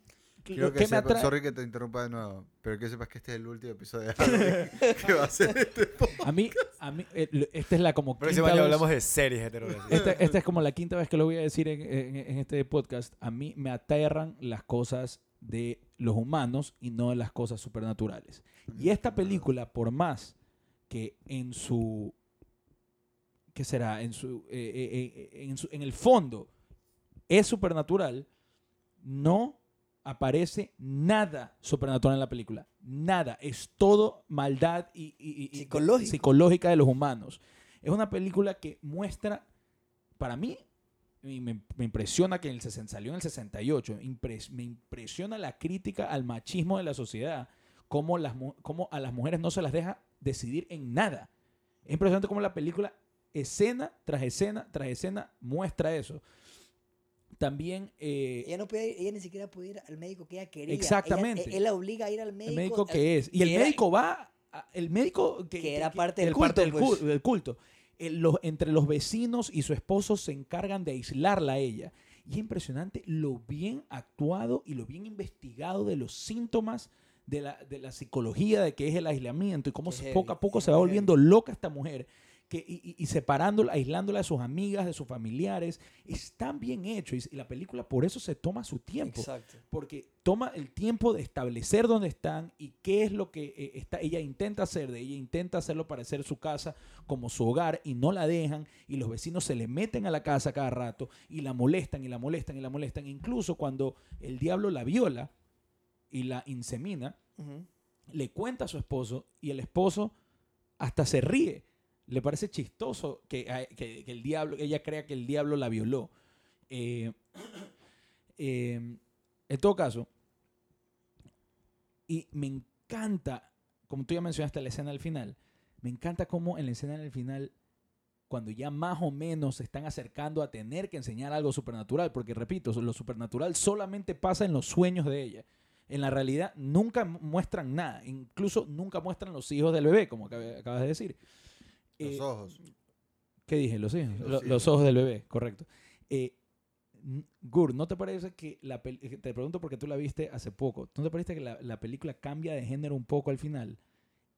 Quiero lo que, que me sepas, atrae sorry que te interrumpa de nuevo, pero que sepas que este es el último episodio de Halloween que va a ser este podcast. a mí a mí eh, esta es la como Próximo quinta vez- hablamos de series así. esta, esta es como la quinta vez que lo voy a decir en, en- en este podcast. A mí me aterran las cosas de los humanos y no las cosas supernaturales. Y esta película, por más que en su. ¿Qué será? En, su, eh, eh, eh, en, su- en el fondo es supernatural, no aparece nada supernatural en la película. Nada. Es todo maldad y, y- y- psicológica de los humanos. Es una película que muestra, para mí, y me, me impresiona que en el 60, salió en el 68, impres- me impresiona la crítica al machismo de la sociedad, cómo, las, cómo a las mujeres no se las deja decidir en nada. Es impresionante cómo la película, escena tras escena tras escena, muestra eso. También eh, Ella, no ir- ella ni siquiera podía ir al médico que ella quería. Ella- Exactamente. él la obliga a ir al médico. el médico eh, que es. Y el era- médico va, a- el médico que, Que era parte del parte culto, del, pues. cu- del culto. El- los- entre los vecinos y su esposo se encargan de aislarla a ella. Y es impresionante lo bien actuado y lo bien investigado de los síntomas de la, de la psicología de que es el aislamiento y cómo se- poco a poco se va volviendo loca esta mujer. Que, y, separándola, aislándola de sus amigas, de sus familiares. Es tan bien hecho y, y la película por eso se toma su tiempo Exacto. porque toma el tiempo de establecer dónde están y qué es lo que eh, está, ella intenta hacer, de ella intenta hacerlo parecer su casa como su hogar y no la dejan y los vecinos se le meten a la casa cada rato y la molestan y la molestan y la molestan. Incluso cuando el diablo la viola y la insemina, le cuenta a su esposo y el esposo hasta se ríe. Le parece chistoso que, que- el diablo, ella crea que el diablo la violó. Eh, eh, en todo caso, y me encanta, como tú ya mencionaste la escena del final, me encanta cómo en la escena del final, cuando ya más o menos se están acercando a tener que enseñar algo supernatural, porque repito, lo supernatural solamente pasa en los sueños de ella. En la realidad nunca mu- muestran nada, incluso nunca muestran los hijos del bebé, como acab- acabas de decir. Los Eh, ojos. ¿Qué dije? Los hijos. Los ojos del bebé, correcto. Eh, Gur, ¿no te parece que la eh, te pregunto porque tú la viste hace poco, ¿no te parece que la, la película cambia de género un poco al final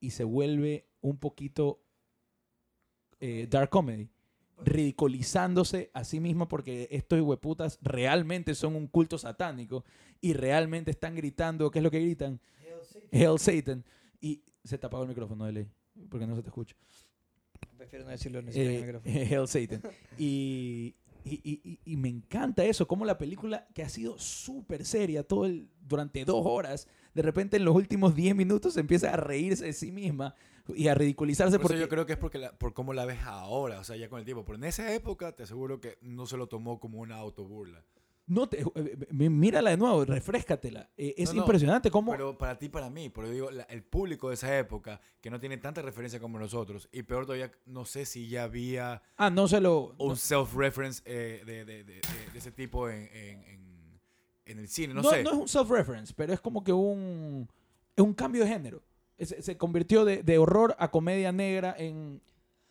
y se vuelve un poquito eh, dark comedy? ridiculizándose a sí misma porque estos hueputas realmente son un culto satánico y realmente están gritando, ¿qué es lo que gritan? Hail Satan. Y se te apagó el micrófono de ley, porque no se te escucha. Prefiero no decirlo ni siquiera en el Eh, micrófono. Satan. Y, y, y- y- me encanta eso, como la película que ha sido súper seria todo el, durante dos horas, de repente en los últimos 10 minutos empieza a reírse de sí misma y a ridiculizarse Por eso porque yo creo que es porque la- por cómo la ves ahora, o sea, ya con el tiempo. Pero en esa época te aseguro que no se lo tomó como una autoburla. No te, eh, mi- mírala de nuevo, refrescatela. Eh, es No, no, impresionante cómo Pero para ti, para mí, porque digo, la- el público de esa época, que no tiene tanta referencia como nosotros, y peor todavía, no sé si ya había Ah, no se lo un no- self-reference eh, de, de- de- ese tipo en, en- en- en el cine, no, sé. no es un self-reference, pero es como que un, es un cambio de género. Es- Se, convirtió de, de horror a comedia negra en,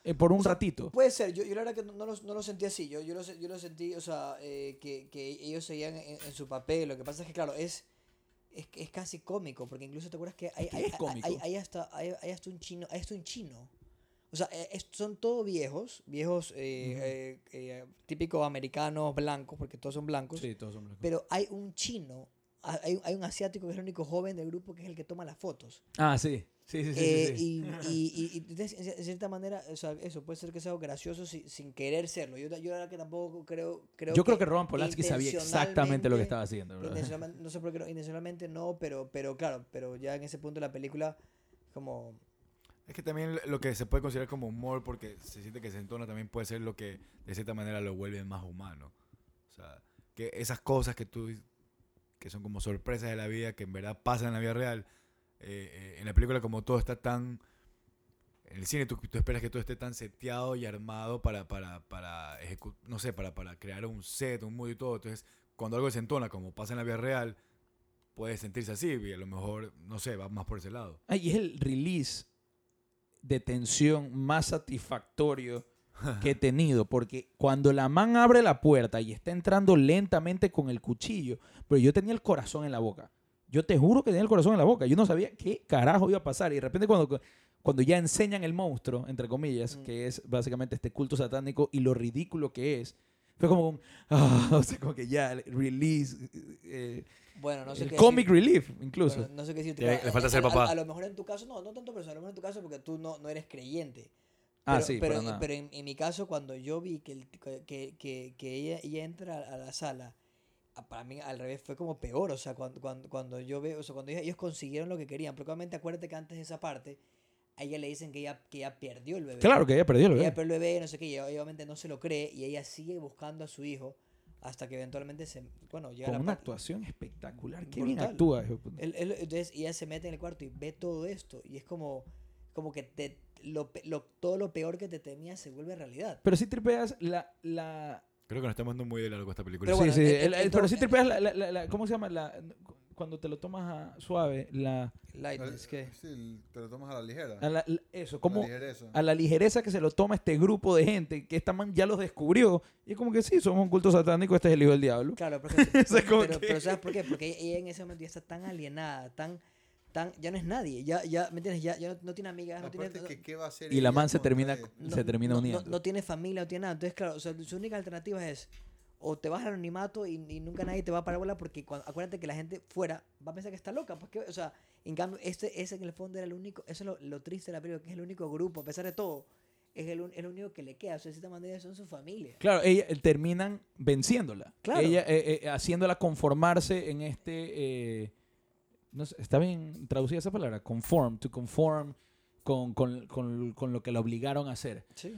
en- por un O sea, ratito. Puede ser, yo, yo la verdad que no, no lo, no lo sentí así, yo, yo, lo, yo lo sentí, o sea, eh, que, que ellos seguían en, en su papel, lo que pasa es que, claro, es, es, es casi cómico, porque incluso te acuerdas que hay, hay, hay- hay- hasta, hay, hay hasta un chino, hay hasta un chino. O sea, eh, es- son todos viejos, viejos eh, eh, eh, típicos americanos blancos, porque todos son blancos, Sí, todos son blancos. pero hay un chino, ha- hay, hay un asiático que es el único joven del grupo que es el que toma las fotos. Ah, sí. Sí, sí, sí. sí, Eh, sí. Y, y, y- en cierta manera, o sea, eso puede ser que sea algo gracioso si- sin querer serlo. Yo, yo la verdad que tampoco creo. creo Yo creo que Roman Polanski sabía exactamente lo que estaba haciendo. intencionalmente- no sé por qué, no, intencionalmente no, pero, pero claro, pero ya en ese punto de la película, como. Es que también lo que se puede considerar como humor, porque se siente que se entona, también puede ser lo que de cierta manera lo vuelve más humano. O sea, que esas cosas que tú, que son como sorpresas de la vida, que en verdad pasan en la vida real, eh, eh, en la película como todo está tan... En el cine tú, tú esperas que todo esté tan seteado y armado para, para, para no sé, para, para crear un set, un mood y todo. Entonces, cuando algo se entona, como pasa en la vida real, puede sentirse así y a lo mejor, no sé, va más por ese lado. Ah, y es el release de tensión más satisfactorio que he tenido. Porque cuando la man abre la puerta y está entrando lentamente con el cuchillo, pero yo tenía el corazón en la boca. Yo te juro que tenía el corazón en la boca. Yo no sabía qué carajo iba a pasar. Y de repente cuando, cuando ya enseñan el monstruo, entre comillas, Mm. que es básicamente este culto satánico y lo ridículo que es, fue como un, ah, o sea, como que ya, release, eh, Bueno, no sé el qué. comic decir- relief incluso. bueno, no sé qué decirte. Le- falta a- ser a- a- papá. A, lo mejor en tu caso, no, no tanto, pero a lo mejor en tu caso porque tú no, no eres creyente. ah, pero, sí, pero, pero pero en, en mi caso, cuando yo vi que, el- que, que, que ella, ella entra a la sala, para mí al revés fue como peor. O sea, cuando, cuando, cuando yo veo, o sea, cuando ellos, consiguieron lo que querían. Porque obviamente acuérdate que antes de esa parte, a ella le dicen que ella, que ella perdió el bebé. Claro que ella perdió el bebé. Ella perdió el bebé, no sé qué, y obviamente no se lo cree. Y ella sigue buscando a su hijo hasta que eventualmente se. Bueno, llega Con la una actuación espectacular. Qué bien actúa. él- él- entonces ella se mete en el cuarto y ve todo esto y es como, como que te, lo, lo- todo lo peor que te temía se vuelve realidad. Pero si tripeas la, la, Creo que nos estamos dando muy de largo esta película. Pero sí, bueno, sí. el- en el- pero sí tripeas la, la- la- la- ¿Cómo se llama? La, cuando te lo tomas a- suave, la, Lightness, ¿qué? Sí, te lo tomas a la ligera. a la- la- eso, La como ligereza. a la ligereza que se lo toma este grupo de gente que esta man ya los descubrió. Y es como que sí, somos un culto satánico, este es el hijo del diablo. Claro, porque, pero, pero ¿sabes por qué? Porque ella en ese momento ya está tan alienada, tan, tan, ya no es nadie, ya, ya, ¿me entiendes? Ya, ya no, no tiene amigas, no tiene, que, ¿qué va a hacer Y la man se termina, no- se termina no- no- uniendo. No, tiene familia, no tiene nada. Entonces, claro, o sea, su única alternativa es o te vas al anonimato y, y nunca nadie te va a parar bola porque cuando, acuérdate que la gente fuera va a pensar que está loca. Pues que, o sea, en cambio, este, ese en el fondo era el único, eso es lo, lo triste de la película, que es el único grupo, a pesar de todo, es el, el único que le queda. O sea, de cierta manera son su familia. Claro, ella eh, terminan venciéndola. Claro. Ella eh, eh, haciéndola conformarse en este. eh, no sé, ¿Está bien traducida esa palabra? Conform, to conform con, con- con- con lo que la obligaron a hacer. Sí.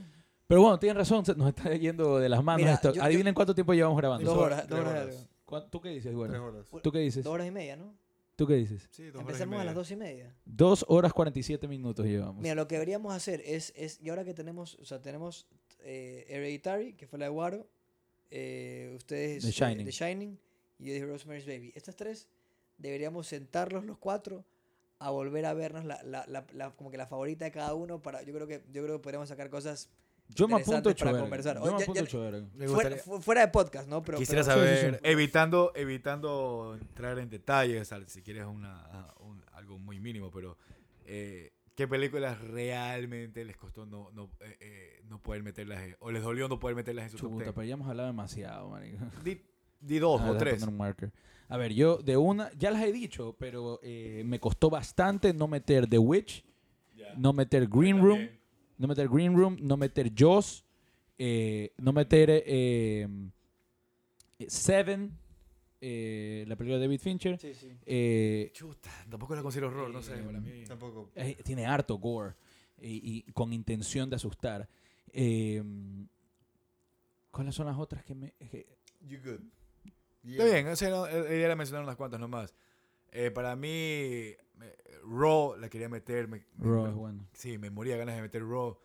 Pero bueno, tienen razón, nos está yendo de las manos Mira, esto. yo- Adivinen cuánto tiempo llevamos grabando. Dos Dos horas, tres dos horas. horas. algo. ¿Cuán- ¿Tú qué dices, Tres bueno? horas. ¿Tú qué dices? Dos horas y media, ¿no? ¿Tú qué dices? Sí, dos horas y Empezamos a media. las dos y media. Dos horas 47 minutos llevamos. Mira, lo que deberíamos hacer es, es y ahora que tenemos, o sea, tenemos eh, Hereditary, que fue la de Waro, eh, ustedes The eh, Shining. The Shining y yo dije Rosemary's Baby. Estas tres deberíamos sentarlos los cuatro a volver a vernos la, la, la, la- como que la favorita de cada uno para yo creo que yo creo que podríamos sacar cosas Yo me apunto para verga. conversar. Yo me ya- apunto ya- fuera, de podcast, ¿no? Pero, Quisiera pero- Sí, sí, saber, sí. evitando, evitando entrar en detalles, al- si quieres una, un- algo muy mínimo, pero eh, ¿qué películas realmente les costó no, no, eh, eh, no poder meterlas, en- o les dolió no poder meterlas en su top Chuta, 10? pero ya hemos hablado demasiado, marico. Di, di dos Ah, o tres. poner un marker. A ver, yo de una, ya las he dicho, pero eh, me costó bastante no meter The Witch, no meter Green Room, no meter Green Room, no meter Jaws, eh, no meter eh, Seven, eh, la película de David Fincher. Sí, sí. eh, Chuta, tampoco la considero horror, no sé, Eh, para mí. Tampoco. eh, tiene harto gore y, y con intención de asustar. Eh, ¿Cuáles son las otras que me... que- You good. Está bien, o sea, no, eh, ella le mencionaron unas cuantas nomás. Eh, para mí, Raw la quería meter. me- Raw me- es bueno. Sí, me moría ganas de meter Raw.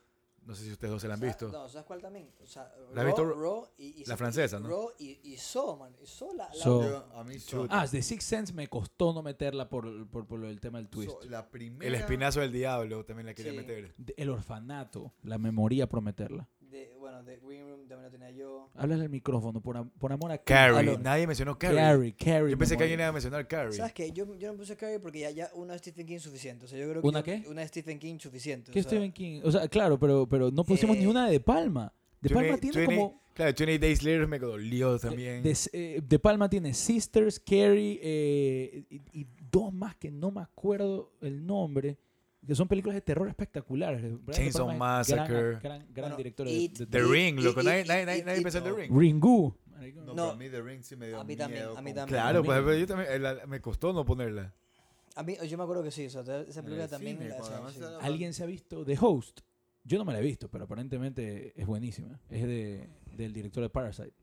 No sé si ustedes dos se la han O sea, visto. No, ¿sabes cuál también? O sea, ¿La Raw, visto? Raw y, y- La francesa, ¿no? Raw y, y Saw, man. Y Saw, la, la- Saw. Yo- a mí so- Ah, The Sixth Sense me costó no meterla por, por, por del tema del twist. so- la primera. El espinazo del diablo también la quería Sí. meter. De- El orfanato, la memoria prometerla. De, bueno, de Green Room también lo tenía yo. Háblale al micrófono, por, am- por amor a Carrie. Aló. Nadie mencionó Carrie. Carrie, Carrie. Yo pensé que alguien iba a mencionar Carrie. ¿Sabes qué? Yo, yo no puse Carrie porque ya, ya una de Stephen King suficiente. O sea, yo creo que ¿Una yo- qué? Una de Stephen King suficiente. ¿Qué o sea, Stephen King? O sea, claro, pero, pero no pusimos Eh, ni una de Palma. De Palma 20 tiene 20 como... Claro, 20 Days Later me dolió también. De, eh, de Palma tiene Sisters, Carrie eh, y, y dos más que no me acuerdo el nombre, que son películas de terror espectaculares. Chainsaw gran- Massacre. Gran, gran Bueno, director de, It- de The. Ring, loco. Nadie, nadie, nadie, pensó en The. Ring. Ringu. No, No. pero a mí The Ring sí me dio A mí también, miedo a mí también. Claro, pues pero yo también, la- me costó no ponerla. A mí, yo me acuerdo que sí. O sea, esa película el también. cine, la- sí, ¿Alguien se ha visto The Host? Yo no me la he visto, pero aparentemente es buenísima. Es de, del director de Parasite.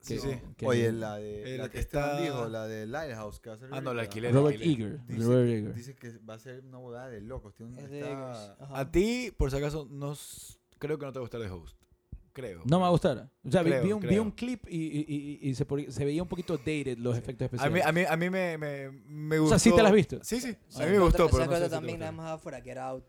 Sí, Que- sí. que- Oye, la de. Eh, la la que que está- dijo, la de Lighthouse. Que va a salir Ah, no, la. Robert alquiler. Eager. Dice, Robert Eager. dice que va a ser una bodada de locos. Tiene un, Es de está- Eggers. Ajá. A ti, por si acaso, no, creo que no te va a gustar The Host. Creo. No me va a gustar. O sea, vi- Creo, vi, un, vi un clip y, y- y- y se, veía un poquito dated los efectos A especiales. mí, a mí, a mí me, me, me O gustó. sea, ¿sí te la has visto? Sí, sí. A ¿Sabes mí me gustó, otra- pero ¿sabes no cuál sé otra si te también la gustó. dejamos afuera? Get Out.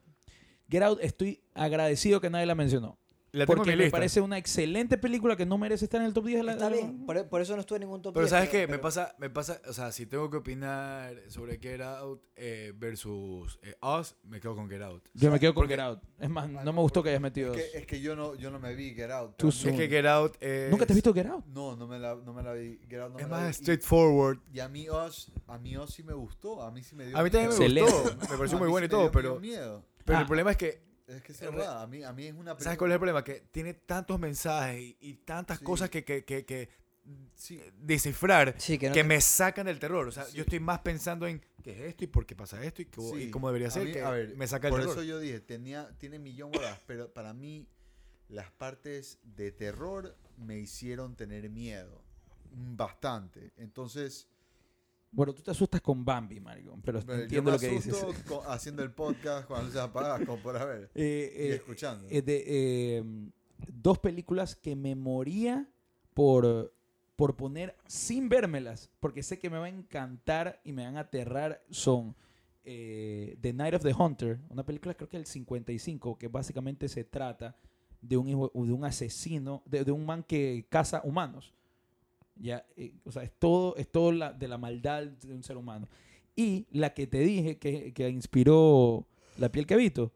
Get Out, estoy agradecido que nadie la mencionó. La tengo en Porque mi me lista. parece una excelente película que no merece estar en el top 10 de la Está bien, por, por eso no estuve en ningún top Pero 10, ¿sabes qué? Me pero- pasa, me pasa, o sea, si tengo que opinar sobre Get Out eh, versus eh, Us, me quedo con Get Out. Yo me quedo con Porque- Get Out. Es más, no me gustó que hayas metido. Es que, es que yo, no, yo no me vi Get Out. Too pero- soon. Es que Get Out es... ¿Nunca te has visto Get Out? No, no me la, no me la vi. Get Out no Es me la más vi. Y- straightforward. Y, a mí Us, a mí Us sí me gustó. A mí sí me dio A mí también me Excelente. gustó. Me pareció A muy bueno y todo, pero, miedo. pero Ah. el problema es que Es que es verdad. A mí, a mí es una ¿Sabes cuál es el problema? Que tiene tantos mensajes y, y tantas Sí. cosas que, que, que, que Sí, descifrar Sí, que no que te- me sacan del terror. O sea, Sí. yo estoy más pensando en qué es esto y por qué pasa esto y, cómo- y cómo debería A ser mí- que a ver, me saca el Por terror. eso yo dije, tenía, tiene millón de horas, pero para mí las partes de terror me hicieron tener miedo. mm, Bastante. Entonces, Bueno, tú te asustas con Bambi, marico. Pero pero yo entiendo me lo que dices. asusto co- haciendo el podcast cuando se apaga, como por haber. Eh, Y eh, escuchando. eh, de, eh, dos películas que me moría por, por poner, sin vérmelas, porque sé que me va a encantar y me van a aterrar, son The Night of the Hunter, una película creo que del 55, que básicamente se trata de un, hijo, de un asesino, de, de un man que caza humanos. Ya, eh, o sea, es todo, es todo la, de la maldad de un ser humano. Y la que te dije que, que inspiró La piel que habito.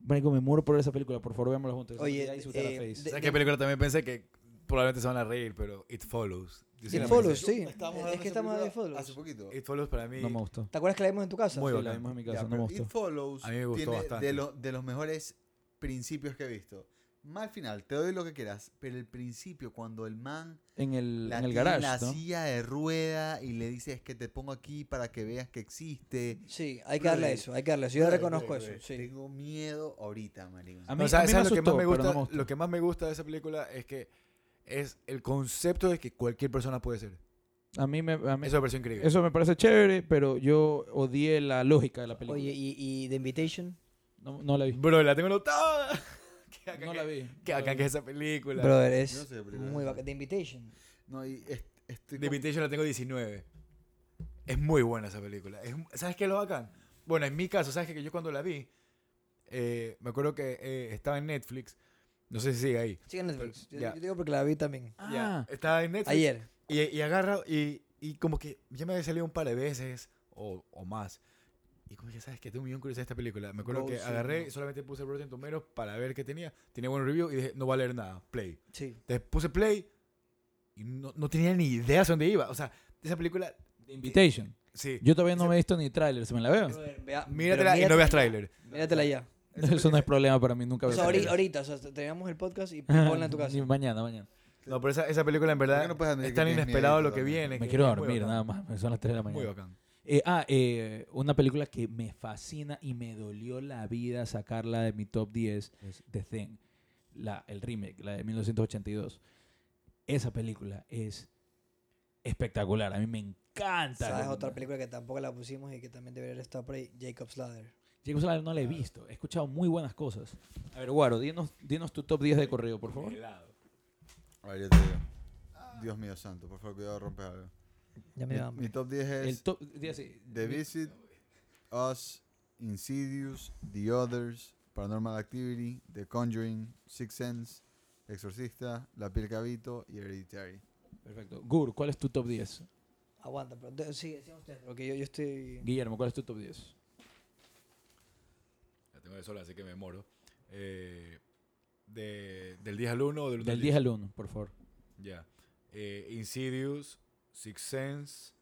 Marico, me muero por esa película. Por favor, veámosla juntos. Oye, eh, ¿Sabes qué película también pensé que probablemente se van a reír, pero It Follows. It Follows, sí. Es que estamos de Follows. Hace poquito. It Follows para mí. No me gustó. ¿Te acuerdas que la vimos en tu casa? Muy Sí, la vimos en mi Ya, casa, no me gustó. It Follows A mí me gustó tiene bastante. De, lo- de los mejores principios que he visto. Mal final, te doy lo que quieras, pero el principio, cuando el man En el, la en el garage, la ¿no? silla de rueda y le dice es que te pongo aquí para que veas que existe. Sí, hay que darle eso, hay que darle eso. Yo Brother, reconozco brother, eso, sí. Tengo miedo ahorita, marico. A No, mí, ¿sabes- a mí me sabes lo que más me gusta? no lo que más me gusta de esa película es que es el concepto de que cualquier persona puede ser. A mí me, a mí- Eso me pareció increíble. eso me parece chévere, pero yo odié la lógica de la película. Oye, ¿y, y The Invitation? no, no la vi. Bro, la tengo notada. Bacán No que- la vi. La bacán vi. que es esa película. Brother, Yo es no sé película muy es. bacán. The Invitation. No, y estoy The como- Invitation la tengo 19. Es muy buena esa película. Es- ¿Sabes qué es lo bacán? Bueno, en mi caso, ¿sabes qué? que yo cuando la vi, eh, me acuerdo que eh, estaba en Netflix. No sé si sigue ahí. Sí, en Netflix. Yo, Ya. yo digo porque la vi también. Ya, Ah, estaba en Netflix. Ayer. Y, y agarra y, y como que ya me había salido un par de veces o, o más. Y como que, ¿sabes que Tengo un millón de curiosidad de esta película. Me acuerdo Go que see, agarré, no. solamente puse Rotten Tomatoes para ver qué tenía. Tenía buen review y dije, no va a leer nada. Play. Sí. Entonces puse play y no, no tenía ni idea hacia dónde iba. O sea, esa película, The Invitation. sí. Yo todavía no me he visto ni tráiler, ¿se me la veo? Vea- Míratela pero y no veas tráiler. Míratela ya. Eso no es problema para mí, nunca O veo sea, ahorita, ahorita, o sea, terminamos el podcast y ponla en tu casa. Ni mañana, mañana. No, pero esa, esa película en ¿Por qué verdad no es tan inesperado lo que viene. Me que quiero muy dormir, nada más. Son las 3 de la Muy mañana. bacán. Eh, ah, eh, una película que me fascina y me dolió la vida sacarla de mi top 10 es The Thing, la, el remake, la de 1982. Esa película es espectacular, a mí me encanta. ¿Sabes otra película que tampoco la pusimos y que también debería estar por ahí? Jacob's Ladder. Jacob's Ladder no la he visto, he escuchado muy buenas cosas. A ver, Guaro, dinos, dinos tu top 10 de correo, por favor. A ver, yo te digo. Dios mío santo, por favor, cuidado, rompe algo. Ya me Mi, dio hambre. mi top 10 es El top 10, sí. The Visit, Us, Insidious, The Others, Paranormal Activity, The Conjuring, Six Sense, Exorcista, La piel que habito y Hereditary. Perfecto. Gur, ¿cuál es tu top 10? Aguanta, pero de- sí, decían ustedes, porque yo, yo estoy... Guillermo, ¿cuál es tu top 10? La tengo de sola, así que me moro. Eh, de, ¿Del 10 al 1 o del 1 Del 10 al 1, por favor. Ya. Eh, Insidious, Six Sense,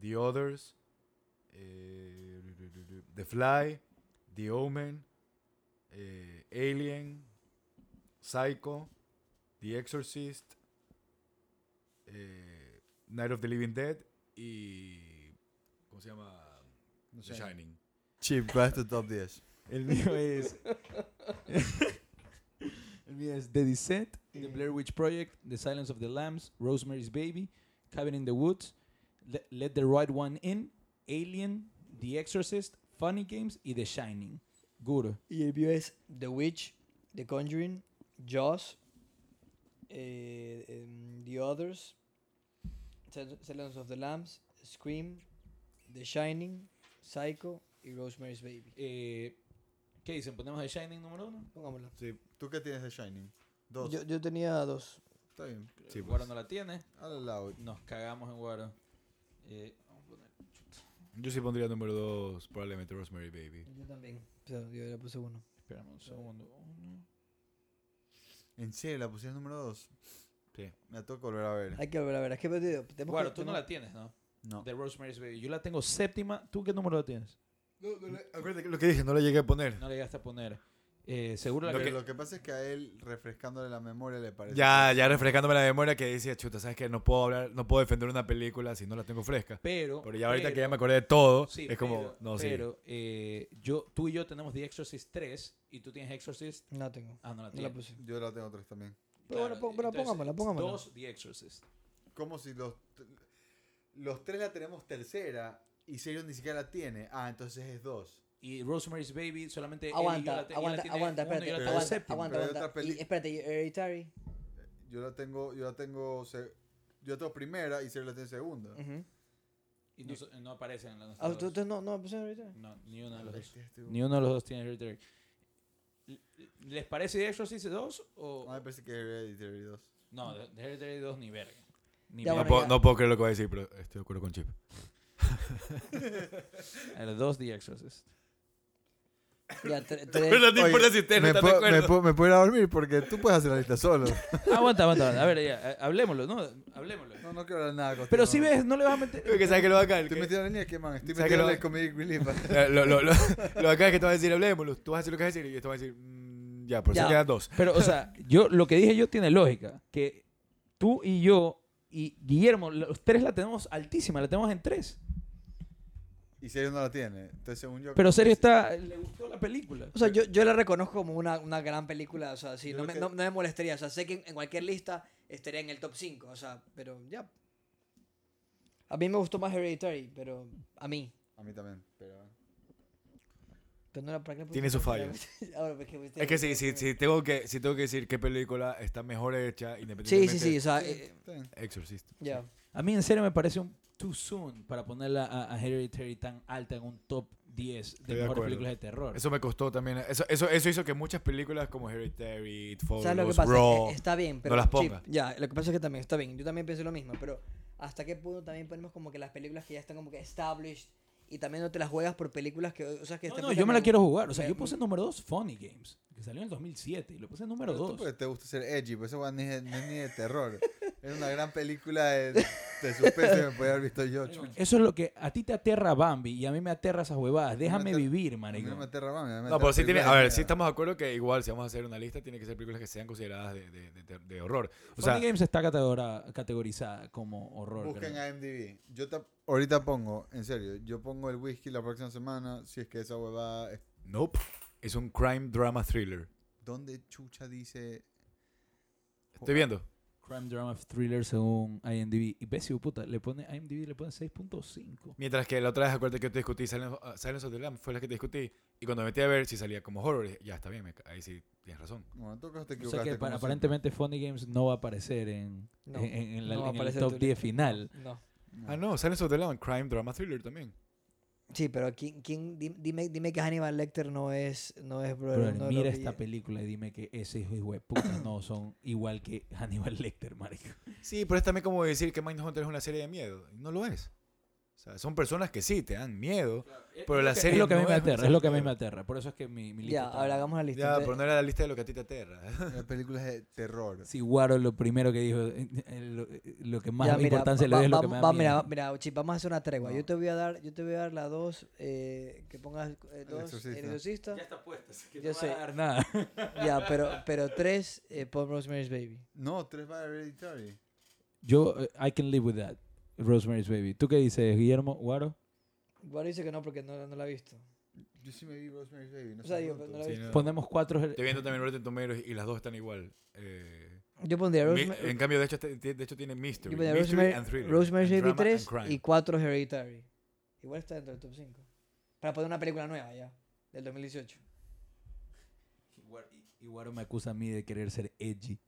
The Others, eh, The Fly, The Omen, eh, Alien, Psycho, The Exorcist, eh, Night of the Living Dead y. ¿Cómo se llama? No The. Shining. Chip, ¿cuál es tu top 10? El mío es. el mío es The Descent, The Blair Witch Project, The Silence of the Lambs, Rosemary's Baby, Cabin in the Woods, Le- Let the Right One In, Alien, The Exorcist, Funny Games y The Shining. Guru. Y el mío es The Witch, The Conjuring, Jaws, eh, em, The Others, Sil- Silence of the Lambs, Scream, The Shining, Psycho y Rosemary's Baby. Eh, ¿Qué dicen? ¿Ponemos The Shining número uno? Pongámosla. Sí. ¿Tú qué tienes de Shining? Dos. Yo, yo tenía dos. Está bien. Sí, Guaro pues. no la tiene. Al lado. Nos cagamos en Guaro. Eh, vamos a poner- Yo sí pondría número 2, probablemente Rosemary Baby. Yo también. O sea, yo le puse uno. Espérame un segundo. Uno. ¿En serio la pusiste número 2? Sí. Me toca volver a ver. Hay que volver a ver. Es que tenemos Guaro, tú no la tienes, ¿no? No. De Rosemary's Baby. Yo la tengo séptima. ¿Tú qué número la tienes? No, no le- acuérdate que lo que dije, no la llegué a poner. No le llegaste a poner. Eh, seguro la Lo que... que, lo que pasa es que a él, refrescándole la memoria, le parece. Ya, ya refrescándome la memoria que decía, chuta, ¿sabes qué? No puedo hablar, no puedo defender una película si no la tengo fresca. Pero... Pero ya ahorita que ya me acordé de todo, Sí, es como, pero, no, sí. Pero eh, yo, tú y yo tenemos The Exorcist 3 y tú tienes Exorcist... No tengo. Ah, no la No la puse. Yo la tengo tres también. Pero bueno, pon- pero pongámosla, pongámosla. Dos The Exorcist. Como si los, los tres la tenemos tercera y Sergio ni siquiera la tiene. Ah, entonces es dos. Y Rosemary's Baby solamente... él y yo Aguanta, la la aguanta, tiene aguanta, uno y espérate, la aguanta, aguanta, aguanta. otra peli- Y espérate, ¿y Hereditary. yo la tengo, yo la tengo, se- yo la tengo primera y Siri la tiene segunda. Ujú. Y no, no aparecen en los Ah, ¿tú- tú no, no, ahorita. No, ni uno de los dos. Este, Ni uno de los dos tiene Hereditary. ¿Les parece The Exorcist 2 o...? Mí me parece que es Hereditary 2. No, de de Hereditary 2 ni verga. Ni No, verga. bueno, puedo, no puedo creer lo que va a decir, pero estoy de acuerdo con Chip. El 2 The Exorcist. Ya, tre- tres- Pero no te Oye, importa si ustedes no me, de puedo, me, acuerdo. puedo, me puedo ir a dormir porque tú puedes hacer la lista solo. aguanta, aguanta. A ver, ya, eh, hablemoslo, ¿no? Hablemoslo. No, no quiero hablar nada contigo. Pero si ves, no le vas a meter... Que sabes que lo bacán. Estoy que- metido en la línea, ¿qué man? Estoy ¿Sabes metido en lo- el comedic relief. Eh, lo, lo, lo, lo bacán es que te vas a decir, hablemoslo. Tú vas a decir lo que vas a decir y yo te voy a decir, mm, ya, por eso quedan dos. Pero, o sea, yo, lo que dije yo tiene lógica. Que tú y yo y Guillermo, los tres la tenemos altísima, la tenemos en tres. Y Sergio no la tiene. Entonces, según yo. Pero Sergio está, le gustó la película. O sea, yo, yo la reconozco como una, una gran película. O sea, sí, no me, que- no, no me molestaría. O sea, sé que en cualquier lista estaría en el top 5. O sea, pero ya. A mí me gustó más Hereditary, pero a mí. A mí también. Pero... Pero no era para qué le Tiene sus fallos. Es que sí, sí, sí, tengo que, si tengo que decir qué película está mejor hecha, Sí, independientemente. sí, sí. O sea, Sí, eh, ya. A mí en serio me parece un too soon para ponerla a, a Hereditary tan alta en un top 10 Estoy de de mejores acuerdo. películas de terror. Eso me costó también. Eso, eso, eso hizo que muchas películas como Hereditary, It ¿Sabes lo que Follows, pasa? Raw, Eh, Está bien, pero. las sí, ponga. ya, lo que pasa es que también está bien. Yo también pienso lo mismo, pero ¿hasta qué punto también ponemos como que las películas que ya están como que established y también no te las juegas por películas que. O sea, que No, no, yo me la quiero jugar. O sea, yo puse número 2 Funny Games, que salió en el 2007, y lo puse número Pero tú 2. porque te gusta ser edgy, pues eso no es, no es ni de terror. es una gran película de, de suspense que me podía haber visto yo. chucha. Eso es lo que a ti te aterra Bambi y a mí me aterra esas huevadas. Déjame vivir, A mí marico. no me aterra me No, pero sí tiene. A ver, sí estamos de acuerdo que igual si vamos a hacer una lista, tiene que ser películas que sean consideradas de, de, de, horror. O sea, Funny Games está categora- categorizada como horror. Busquen creo. IMDb. Yo te- ahorita pongo, en serio, yo pongo el whisky la próxima semana si es que esa huevada... es- nope. Es un crime drama thriller. ¿Dónde chucha dice...? Estoy viendo. Crime Drama Thriller según IMDb. Y Bessie, puta, le pone IMDb le pone 6.5. Mientras que la otra vez, acuérdate que yo te discutí Silence, uh, Silence of the Lambs, fue la que te discutí. Y cuando me metí a ver si salía como horror, dije, ya está bien, me ahí sí tienes razón. Bueno, te O sea que pa- como aparentemente Funny Games no va a aparecer en, No, en, en la- no el top tu 10 lista. final. No. Ah, no, Silence of the Lambs, crime drama thriller también. Sí, pero ¿quién, quién, di- dime, dime que Hannibal Lecter no es, no es brother, mira esta película y dime que ese hijo de puta no son igual que Hannibal Lecter, marico. Sí, pero es también como decir que Mindhunter es una serie de miedo. Y No lo es. O sea, son personas que sí te dan miedo. Pero la Es serie lo que a mí no me es aterra, es lo que a mí de me aterra. Por eso es que mi, mi lista Ya, está- ahora hagamos la lista. Ya, Entonces, pero no era la lista de lo que a ti te aterra. Las películas de terror. Sí, Guaro lo primero que dijo, eh, eh, lo, eh, lo que más ya, mira, importancia le va- doy es lo va- que me da va- miedo. mira, mira, Chip, vamos a hacer una tregua. No. Yo te voy a dar, yo te voy a dar la dos, eh, que pongas eh, dos, exorcista. el exorcista. está puesta, así que Yo no sé. va a dar nada. ya, pero, pero tres, eh, pon Rosemary's Baby. No, tres va Hereditary. Yo, I can live with that. Rosemary's Baby. ¿Tú qué dices, Guillermo? ¿Guaro? Guaro dice que no porque no, no la ha visto. Yo sí me vi Rosemary's Baby. No O sea, digo, bruto. no la he Sí, visto. no. Ponemos cuatro. Estoy viendo también Rotten Tomatoes y las dos están igual. Eh, Yo pondría mi- Rosema- en cambio, de hecho, este- de hecho tiene Mystery. yo pondría Mystery Rosemary- and Thriller. Rosemary's Baby drama 3 and crime. y 4 Hereditary. Igual está dentro del top 5. Para poner una película nueva ya, del 2018. Y Guaro me acusa a mí de querer ser edgy.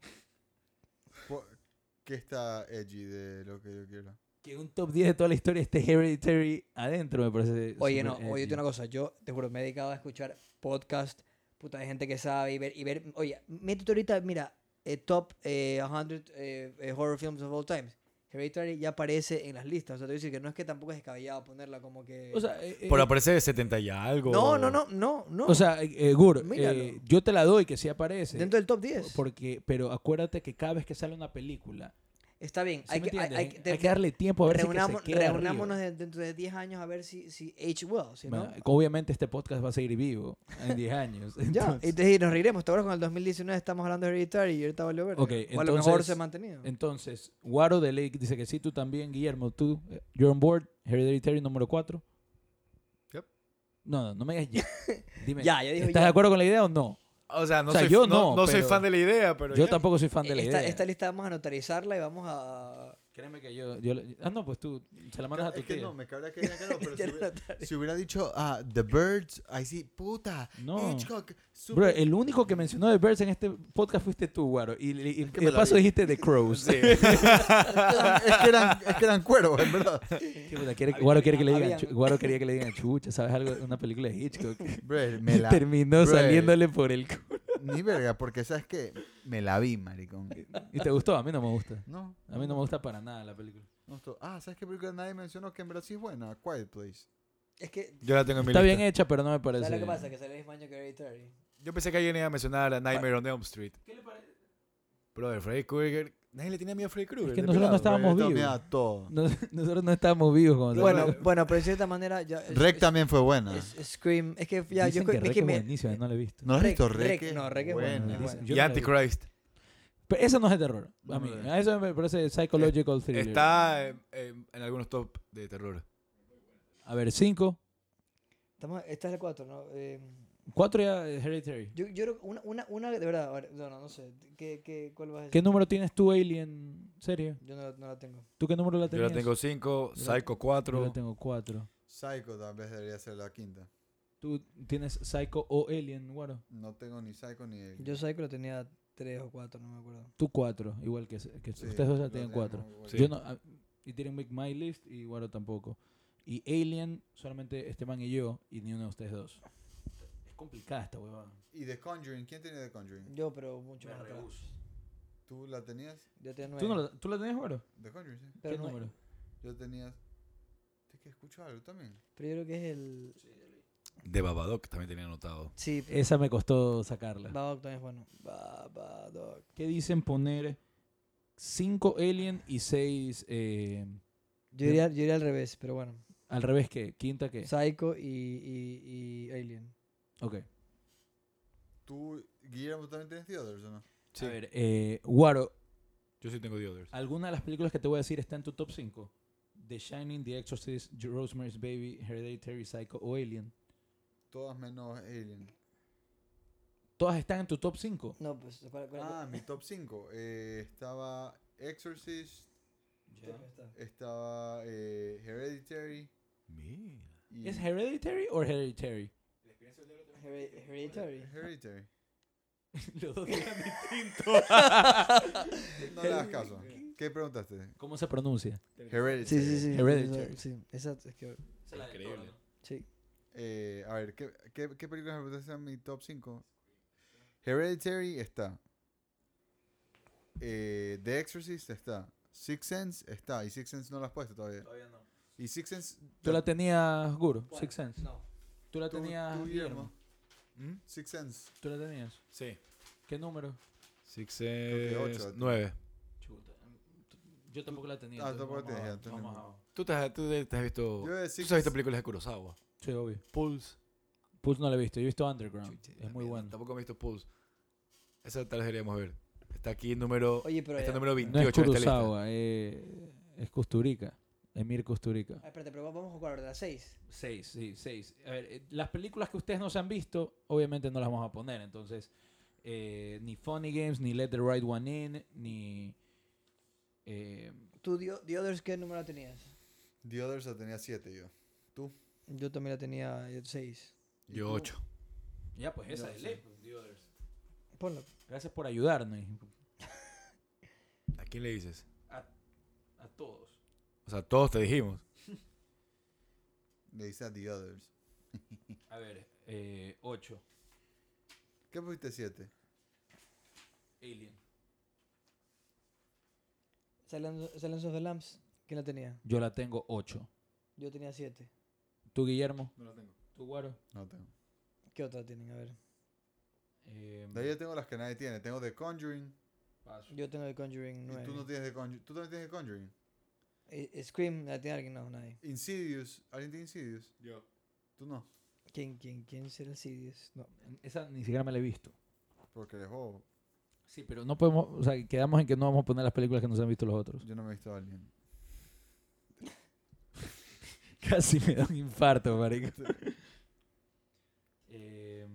¿Qué está edgy de lo que yo quiero? Que un top 10 de toda la historia esté Hereditary adentro me parece. Oye, no, oye, una cosa, yo te juro, me he dedicado a escuchar podcast, puta, de gente que sabe y ver, y ver, oye, métete ahorita, mira, eh, top eh, 100 eh, eh, horror films of all times. Hereditary ya aparece en las listas, o sea, te voy a decir que no es que tampoco es descabellado ponerla como que... O sea, eh, eh, Por aparecer de 70 y algo. no, no, no, no, no. o sea, eh, Gur, eh, yo te la doy que sí aparece. dentro del top 10. Porque, pero acuérdate que cada vez que sale una película, Está bien, ¿sí hay que, hay, hay Hay, que- que darle tiempo a ver si que se reunamos- queda reunámonos de- dentro de 10 años a ver si, si H will, si no... Bueno, Obviamente este podcast va a seguir vivo en 10 años. Ya, entonces- y te- y nos reiremos. ¿Te acuerdas con el 2019 estamos hablando de Hereditary y ahorita valió ver? Ok, o a lo mejor entonces- se ha mantenido. Entonces, Guaro de Lake dice que sí, tú también, Guillermo, tú, eh, you're on board, Hereditary número 4. Yep. No, no, no me digas ya. Dime, Ya, ya dijo ¿estás ya. de acuerdo con la idea o no? O sea, no, O sea, soy, yo no, no, no soy fan de la idea, pero. Yo ya. tampoco soy fan de la esta, idea. esta lista vamos a notarizarla y vamos a... Créeme que yo, yo le- Ah, no, pues tú se la mandas a tu Es que tía. no, me cabría que diga que no, pero si hubiera, si hubiera dicho, ah, The Birds, ahí sí, puta, No. Hitchcock, Bro, super- el único que mencionó The Birds en este podcast fuiste tú, Guaro. Y, y- y que de paso vi. dijiste The Crows. es, que eran, es que eran cueros, en verdad. Sí, puta, quiere- Guaro quiere que le digan, Guaro quería que le digan chucha, ¿sabes algo? Una película de Hitchcock. Bre, me la, Terminó Bro. saliéndole por el culo. Ni verga, porque sabes que me la vi, maricón. ¿Y te gustó? A mí no me gusta. No, A mí no me gusta para nada la película. no esto- Ah, ¿sabes qué película nadie mencionó que en verdad sí es buena? Quiet Place. Es que, Yo la tengo en mi Está lista. bien hecha, pero no me parece. ¿sabes lo que pasa? Que sale el mismo año que Hereditary. Yo pensé que alguien iba a mencionar a Nightmare on Elm Street. ¿Qué le parece? Brother, Freddy Krueger. Nadie le tenía miedo a Freddy Krueger. Es que nosotros no estábamos vivos. miedo a todo. Nos- nosotros no estábamos vivos cuando Bueno, salió. bueno, pero de cierta manera. Ya, es- Rec es- también fue buena. es- es Scream. Es que ya, Dicen yo que es Rec que es me- buenísima, no la he visto. ¿No has visto Rec- Rec? no, Rec es buena. es Dicen- Y no. Antichrist. Pero eso no es de terror. A mí. A eso me parece psychological thriller. Está en, en- algunos top de terror. A ver, 5. Estamos, esta es la 4, ¿no? Eh, 4 ya eh, Hereditary. yo, yo creo que una, una, una de verdad. a ver, no, no, no sé. ¿Qué, qué, ¿Cuál vas a decir? ¿Qué número tienes tú, Alien? ¿Serio? Yo no, no la tengo. ¿Tú qué número la Yo tenías? la tengo 5, Yo la- Psycho Yo 4. la tengo 4. Psycho tal vez debería ser la quinta. ¿Tú tienes Psycho o Alien, Guaro? No tengo ni Psycho ni... Yo Psycho lo tenía 3 o 4, no me acuerdo. Tú 4, igual que, que Sí, ustedes dos lo la tienen tenemos 4. igual. Sí. Yo no, ah, y tienen Make My List y Guaro tampoco. Y Alien, solamente Esteban y yo, y ni uno de ustedes dos. Complicada esta huevada. ¿Y The Conjuring? ¿Quién tenía The Conjuring? Yo, pero mucho más atrás. ¿Tú la tenías? Yo tenía 9. ¿Tú, no la, ¿Tú la tenías, Guaro? The Conjuring, sí. pero, ¿Qué número? Yo tenía... ¿Es que escucho algo también? pero yo creo que es el. De Babadook también tenía anotado. Sí, Esa me costó sacarla. Babadook también es bueno. Babadook. ¿Qué dicen poner 5 Alien y 6... Eh, Yo iría, yo iría al revés, pero bueno. al revés, ¿qué? ¿Quinta qué? Psycho y, y, y Alien. Ok. ¿Tú, Guillermo, también tienes The Others o no? Sí. A ver, eh, Guaro, Yo sí tengo The Others. ¿alguna de las películas que te voy a decir está en tu top 5? The Shining, The Exorcist, Rosemary's Baby, Hereditary, Psycho o Alien. Todas menos Alien. ¿Todas están en tu top 5? No, pues. ¿cuál- cuál- Ah, mi top 5. estaba Exorcist, cuál está? estaba eh, Hereditary. Mira. Y ¿Es Hereditary o Hereditary? Hered- Hereditary. Hereditary. Los dos eran distintos. No le hagas caso. ¿Qué preguntaste? ¿Cómo se pronuncia? Hereditary. Sí, sí, sí. Hereditary. Sí, exacto. Es que, Increíble. sí. Eh, a ver, ¿qué, qué, qué películas me preguntaste en mi top 5? Hereditary está. Eh, The Exorcist está. Six Sense está. Y Six Sense no la has puesto todavía. Todavía no. Y Six Sense. ¿Tú la tenías, Guru? Six Sense. No. ¿Tú la tú- tenías, tú, Guillermo? ¿Mm? Six Sense. ¿Tú la tenías? Sí. ¿Qué número? Six es tú. 9. Chuta. Yo tampoco la tenía. Ah, tampoco la vamos a- Tú te, has- tú te has visto. Yo de Tú has visto películas de Kurosawa. Sí, obvio. Pulse. Pulse no la he visto. Yo he visto Underground. Chucha, es muy mierda, bueno. Tampoco he visto Pulse. Esa tal vez deberíamos ver. Está aquí número. Oye, pero. está número No es 28 en esta lista. Kurosawa, eh, es Kusturica. Emir Kusturica. Ah, espérate, pero vamos a jugar de las 6. Seis, sí, seis. A ver, eh, las películas que ustedes no se han visto, obviamente no las vamos a poner. Entonces, eh, ni Funny Games, ni Let the Right One In, ni. eh, ¿Tú, The, The Others, qué número tenías? The Others la tenía 7 yo. Yo también la tenía 6. ¿Y Yo tú? 8. ya, pues esa sí. ley, pues, The Others. Ponlo. Gracias por ayudarnos ¿A quién le dices? A todos. O sea, todos te dijimos. Le dice a The Others. A ver, eh, ocho. ¿Qué pusiste 7? Alien. Silence of the Lambs, ¿quién la tenía? Yo la tengo ocho. Yo tenía 7. ¿Tú, Guillermo? No la tengo. ¿Tú, Guaro? No tengo. ¿Qué otra tienen? A ver. Eh, De ahí yo tengo las que nadie tiene. Tengo The Conjuring. paso. Yo tengo The Conjuring Y 9. tú no tienes The Conjuring. ¿Tú también tienes The Conjuring? Eh, Scream, ¿la tiene alguien? No, nadie. Insidious. ¿Alguien tiene Insidious? Yo. Tú no. ¿Quién, quién, quién será el Sidious? No. Esa ni siquiera me la he visto. Porque eres bobo. Sí, pero no podemos, o sea, quedamos en que no vamos a poner las películas que nos han visto los otros. Yo no me he visto a alguien. Casi me da un infarto, marico. Eh,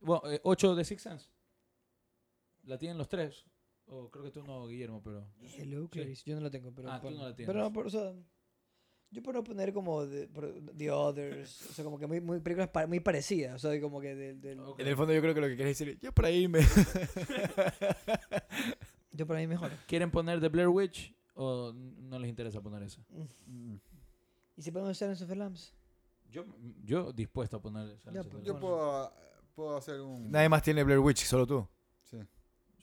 bueno, eh, 8 de Six Sense. La tienen los tres. O creo que tú no, Guillermo, pero... Hello, Clarice. Yo no la tengo, pero. Ah, tú pon- no la Pero tienes. no, por- o sea, yo puedo poner como The, por- The Others. O sea, como que muy, muy películas pa- muy parecidas. O sea, como que del. En el fondo yo creo que lo que quieres decir, yo por ahí me... Yo para mí mejor. ¿Quieren poner The Blair Witch o no les interesa poner eso? Mm. ¿Y si ponemos Silence of the Lambs? Yo, yo dispuesto a poner Ya, of the pues, Yo Lambs. puedo, puedo hacer un. Nadie más tiene Blair Witch, solo tú.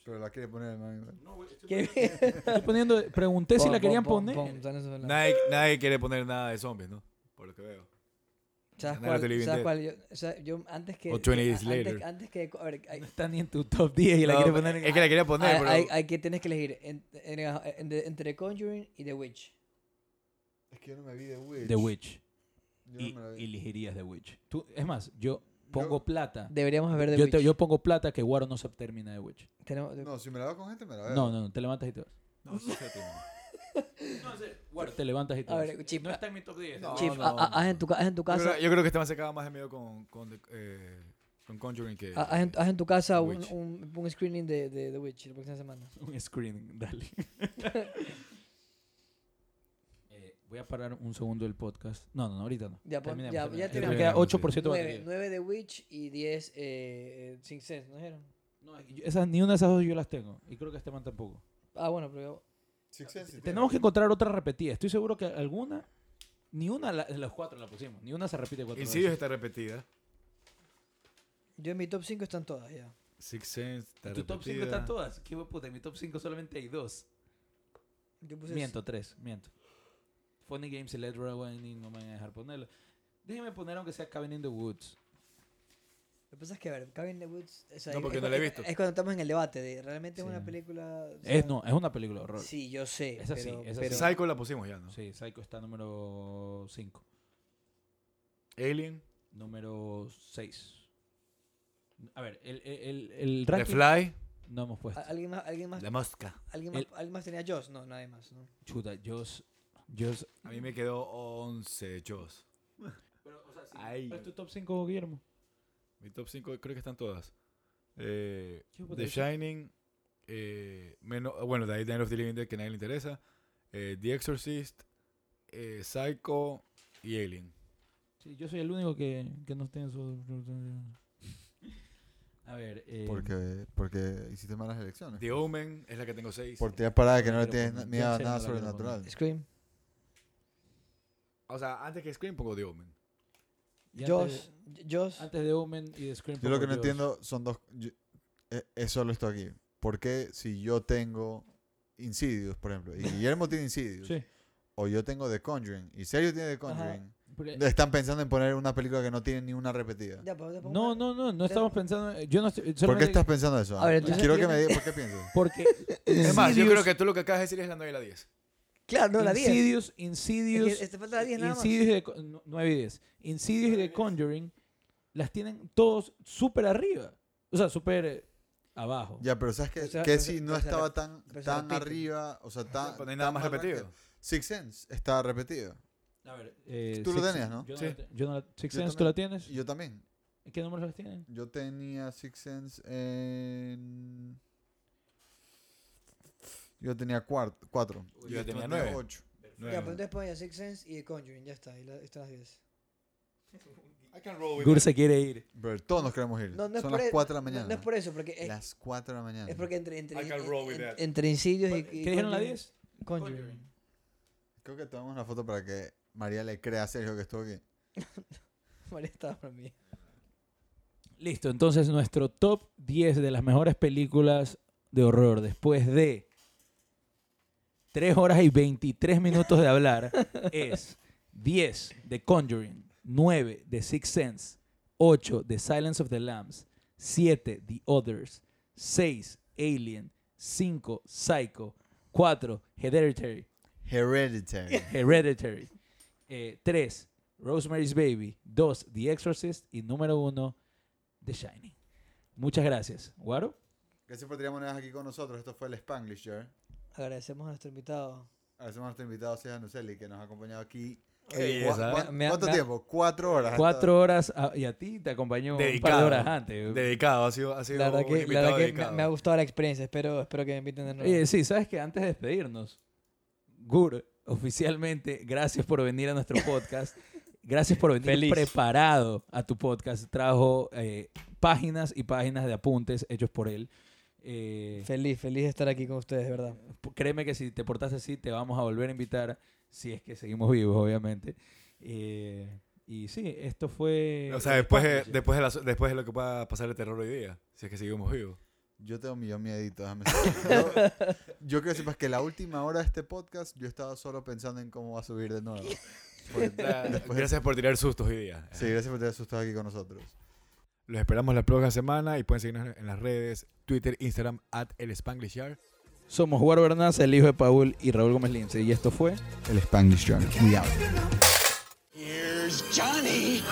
Pero la quiere poner, man. ¿Qué? Estoy poniendo, pregunté si la querían pon, poner. the. Nadie, nadie quiere poner nada de zombies, ¿no? Por lo que veo. ¿Sabes cuál? Living ¿Sabes Dead. cuál? Yo, o sea, yo antes que. O 20 que- Days antes, Later. Antes que. A ver, hay, No está ni en tu top 10 y la No, quiere poner en... Es que la quería poner, hay, pero... hay- hay que tienes que elegir en- en- en- de- entre The Conjuring y The Witch. Es que yo no me vi de Witch. The Witch. Yo Y, no me la vi. elegirías The Witch. Tú, es más, yo pongo Yo- plata. Deberíamos ver The Yo, te- yo pongo plata que Guaro no se termina The Witch. Tenemos- No, si me la veo con gente, me la veo. No, no, no, te levantas y te vas. No, sí, sí, sí. Guaro, te levantas y te A vas. ver, Chip, no está en mi top 10. No, Chief, no, ha- ha- no. haz en tu, ca- haz en tu Yo casa. creo, yo creo que este man se caga más de miedo con, con, The- eh, con Conjuring que... ha- Haz en, haz en tu casa The un, Witch. un, un screening de, de The Witch la próxima semana. Un screening, dale. Voy a parar un segundo el podcast. No, no, no, ahorita no. Ya, Terminemos, ya- ya Me terminamos. queda Sí. 8% de 9, batería. 9 de Witch y 10 eh, eh, Sixth Sense, ¿no dijeron? No, esas, ni una de esas dos yo las tengo. Y creo que este man tampoco. Ah, bueno, pero Six Sense Tenemos que encontrar otra repetida. Estoy seguro que alguna, ni una de las cuatro la pusimos. Ni una se repite cuatro Insidious veces. está repetida. yo en mi top 5 están todas ya. Six Sense está ¿En tu top 5 repetida. están todas? ¿Qué puta? En mi top 5 solamente hay dos. Yo puse Miento, tres, miento. Funny Games y Led Rowing no me van a dejar ponerlo. Déjenme poner aunque sea Cabin in the Woods. Lo que pasa es que, a ver, Cabin in the Woods. o sea, No, es- porque es, no la he visto. Es cuando estamos en el debate de realmente es una película. o Es, no, es una película de horror. Sí, yo sé. Esa sí, pero, esa pero- sí. Psycho la pusimos ya, ¿no? Sí, Psycho está número 5. Alien, Número 6. A ver, el, el, el, el The Fly, no hemos puesto. ¿a- ¿Alguien más, alguien más, La Mosca. alguien más, el- alguien más tenía Joss? No, nadie más. ¿no? Chuta, Joss. Joss. A mí me quedó 11 Jaws. Pero, o sea, sí. Ay. ¿Cuál es tu top 5, Guillermo? Mi top 5 creo que están todas. Eh, The Shining, eh, menos, bueno, The Night of the Living Dead que a nadie le interesa, eh, The Exorcist, eh, Psycho y Alien. Sí, yo soy el único que, que no tiene su... A ver, eh, Porque, porque hiciste malas elecciones. The Omen es la que tengo 6. Por tirar parada que No le tienes poner. miedo a Yo sé, nada quiero sobrenatural. Scream. O sea, antes que Scream pongo The Omen. y Joss. Antes, Joss. antes de Omen y de Scream. Yo lo que no Joss. entiendo son dos. yo- eh, es solo esto aquí. ¿Por qué si yo tengo Insidious, por ejemplo, y Guillermo tiene Insidious, Sí. o yo tengo The Conjuring, y Sergio tiene The Conjuring, porque- están pensando en poner una película que no tiene ni una repetida? Ya, No, no, no, no estamos pensando... Yo no estoy... ¿Por qué estás pensando eso? A ver, Quiero que me digas, ¿por qué piensas? Porque... Es más, yo creo que tú lo que acabas de decir es la 9 y la 10. Claro, no, la 10. Insidious, Es Insidious, que te falta la 10 nada más. Insidious de, 9 y 10. Insidious y The Conjuring las tienen todos súper arriba. O sea, súper eh, abajo. Ya, pero ¿sabes qué? O sea, que si no estaba tan, tan arriba, o sea, tan. No hay nada tan más repetido. Six Sense está repetido. A ver, eh, Tú lo Six- tenías, ¿no? Yo no, Sí. la te- yo no la- Six Yo Sense, ¿tú también. la tienes? Yo también. ¿En ¿Qué números las tienen? Yo tenía Six Sense en. Yo tenía cuatro. Yo tenía nueve. ocho. Ya, pues entonces ponen Six Sense y The Conjuring. Ya está. Y la, están las 10. Gur se quiere ir. Bro, todos nos queremos ir. No, no es Son las e- 4 de la mañana. No, es por eso, porque es, Las 4 de la mañana. es porque entre, entre, en- entre Insidious y, y ¿Qué dijeron la Conjuring- 10? Conjuring. Creo que tomamos una foto para que María le crea a Sergio que estuvo aquí. María estaba para mí. Listo, entonces nuestro top 10 de las mejores películas de horror después de 3 horas y 23 minutos de hablar es 10 de Conjuring, 9 de Sixth Sense, 8 de Silence of the Lambs, 7 The Others, 6 Alien, 5 Psycho, 4 Hereditary, Hereditary. Hereditary, 3 Rosemary's Baby, 2 The Exorcist y número 1 The Shining. Muchas gracias. ¿Guaro? Gracias por tirar monedas aquí con nosotros. Esto fue el Spanglish Year. Agradecemos a nuestro invitado. Agradecemos a nuestro invitado César Nucelli que nos ha acompañado aquí Qué ¿Cu- belleza, cu- ¿eh? ¿Cuánto me tiempo? Cuatro horas. Cuatro horas ah, y a ti te acompañó un par de Dedicado. horas antes. Dedicado, ha sido, ha sido La verdad un que, la verdad que me, dedicado. me ha gustado la experiencia. Espero, espero que me inviten de nuevo. Oye, sí, sabes que antes de despedirnos, Gur, oficialmente, gracias por venir a nuestro podcast. Gracias por venir Feliz. preparado a tu podcast. Trajo eh, páginas y páginas de apuntes hechos por él. Eh, Feliz, feliz de estar aquí con ustedes, de verdad. créeme que si te portas así, te vamos a volver a invitar, si es que seguimos vivos, obviamente. Eh, y sí, esto fue... O sea, después de, después, de la- después de lo que pueda pasar el terror hoy día, si es que seguimos vivos. Yo tengo millón miedito, déjame. Yo, yo quiero que sepas que la última hora de este podcast yo estaba solo pensando en cómo va a subir de nuevo. Después- Gracias por tirar sustos hoy día. Sí, gracias por tener asustado aquí con nosotros. Los esperamos la próxima semana y pueden seguirnos en las redes Twitter, Instagram, at el Spanglish Yard. Somos Jugar Bernás, el hijo de Paul y Raúl Gómez Lince. Y esto fue El Spanglish Yard. Here's Johnny.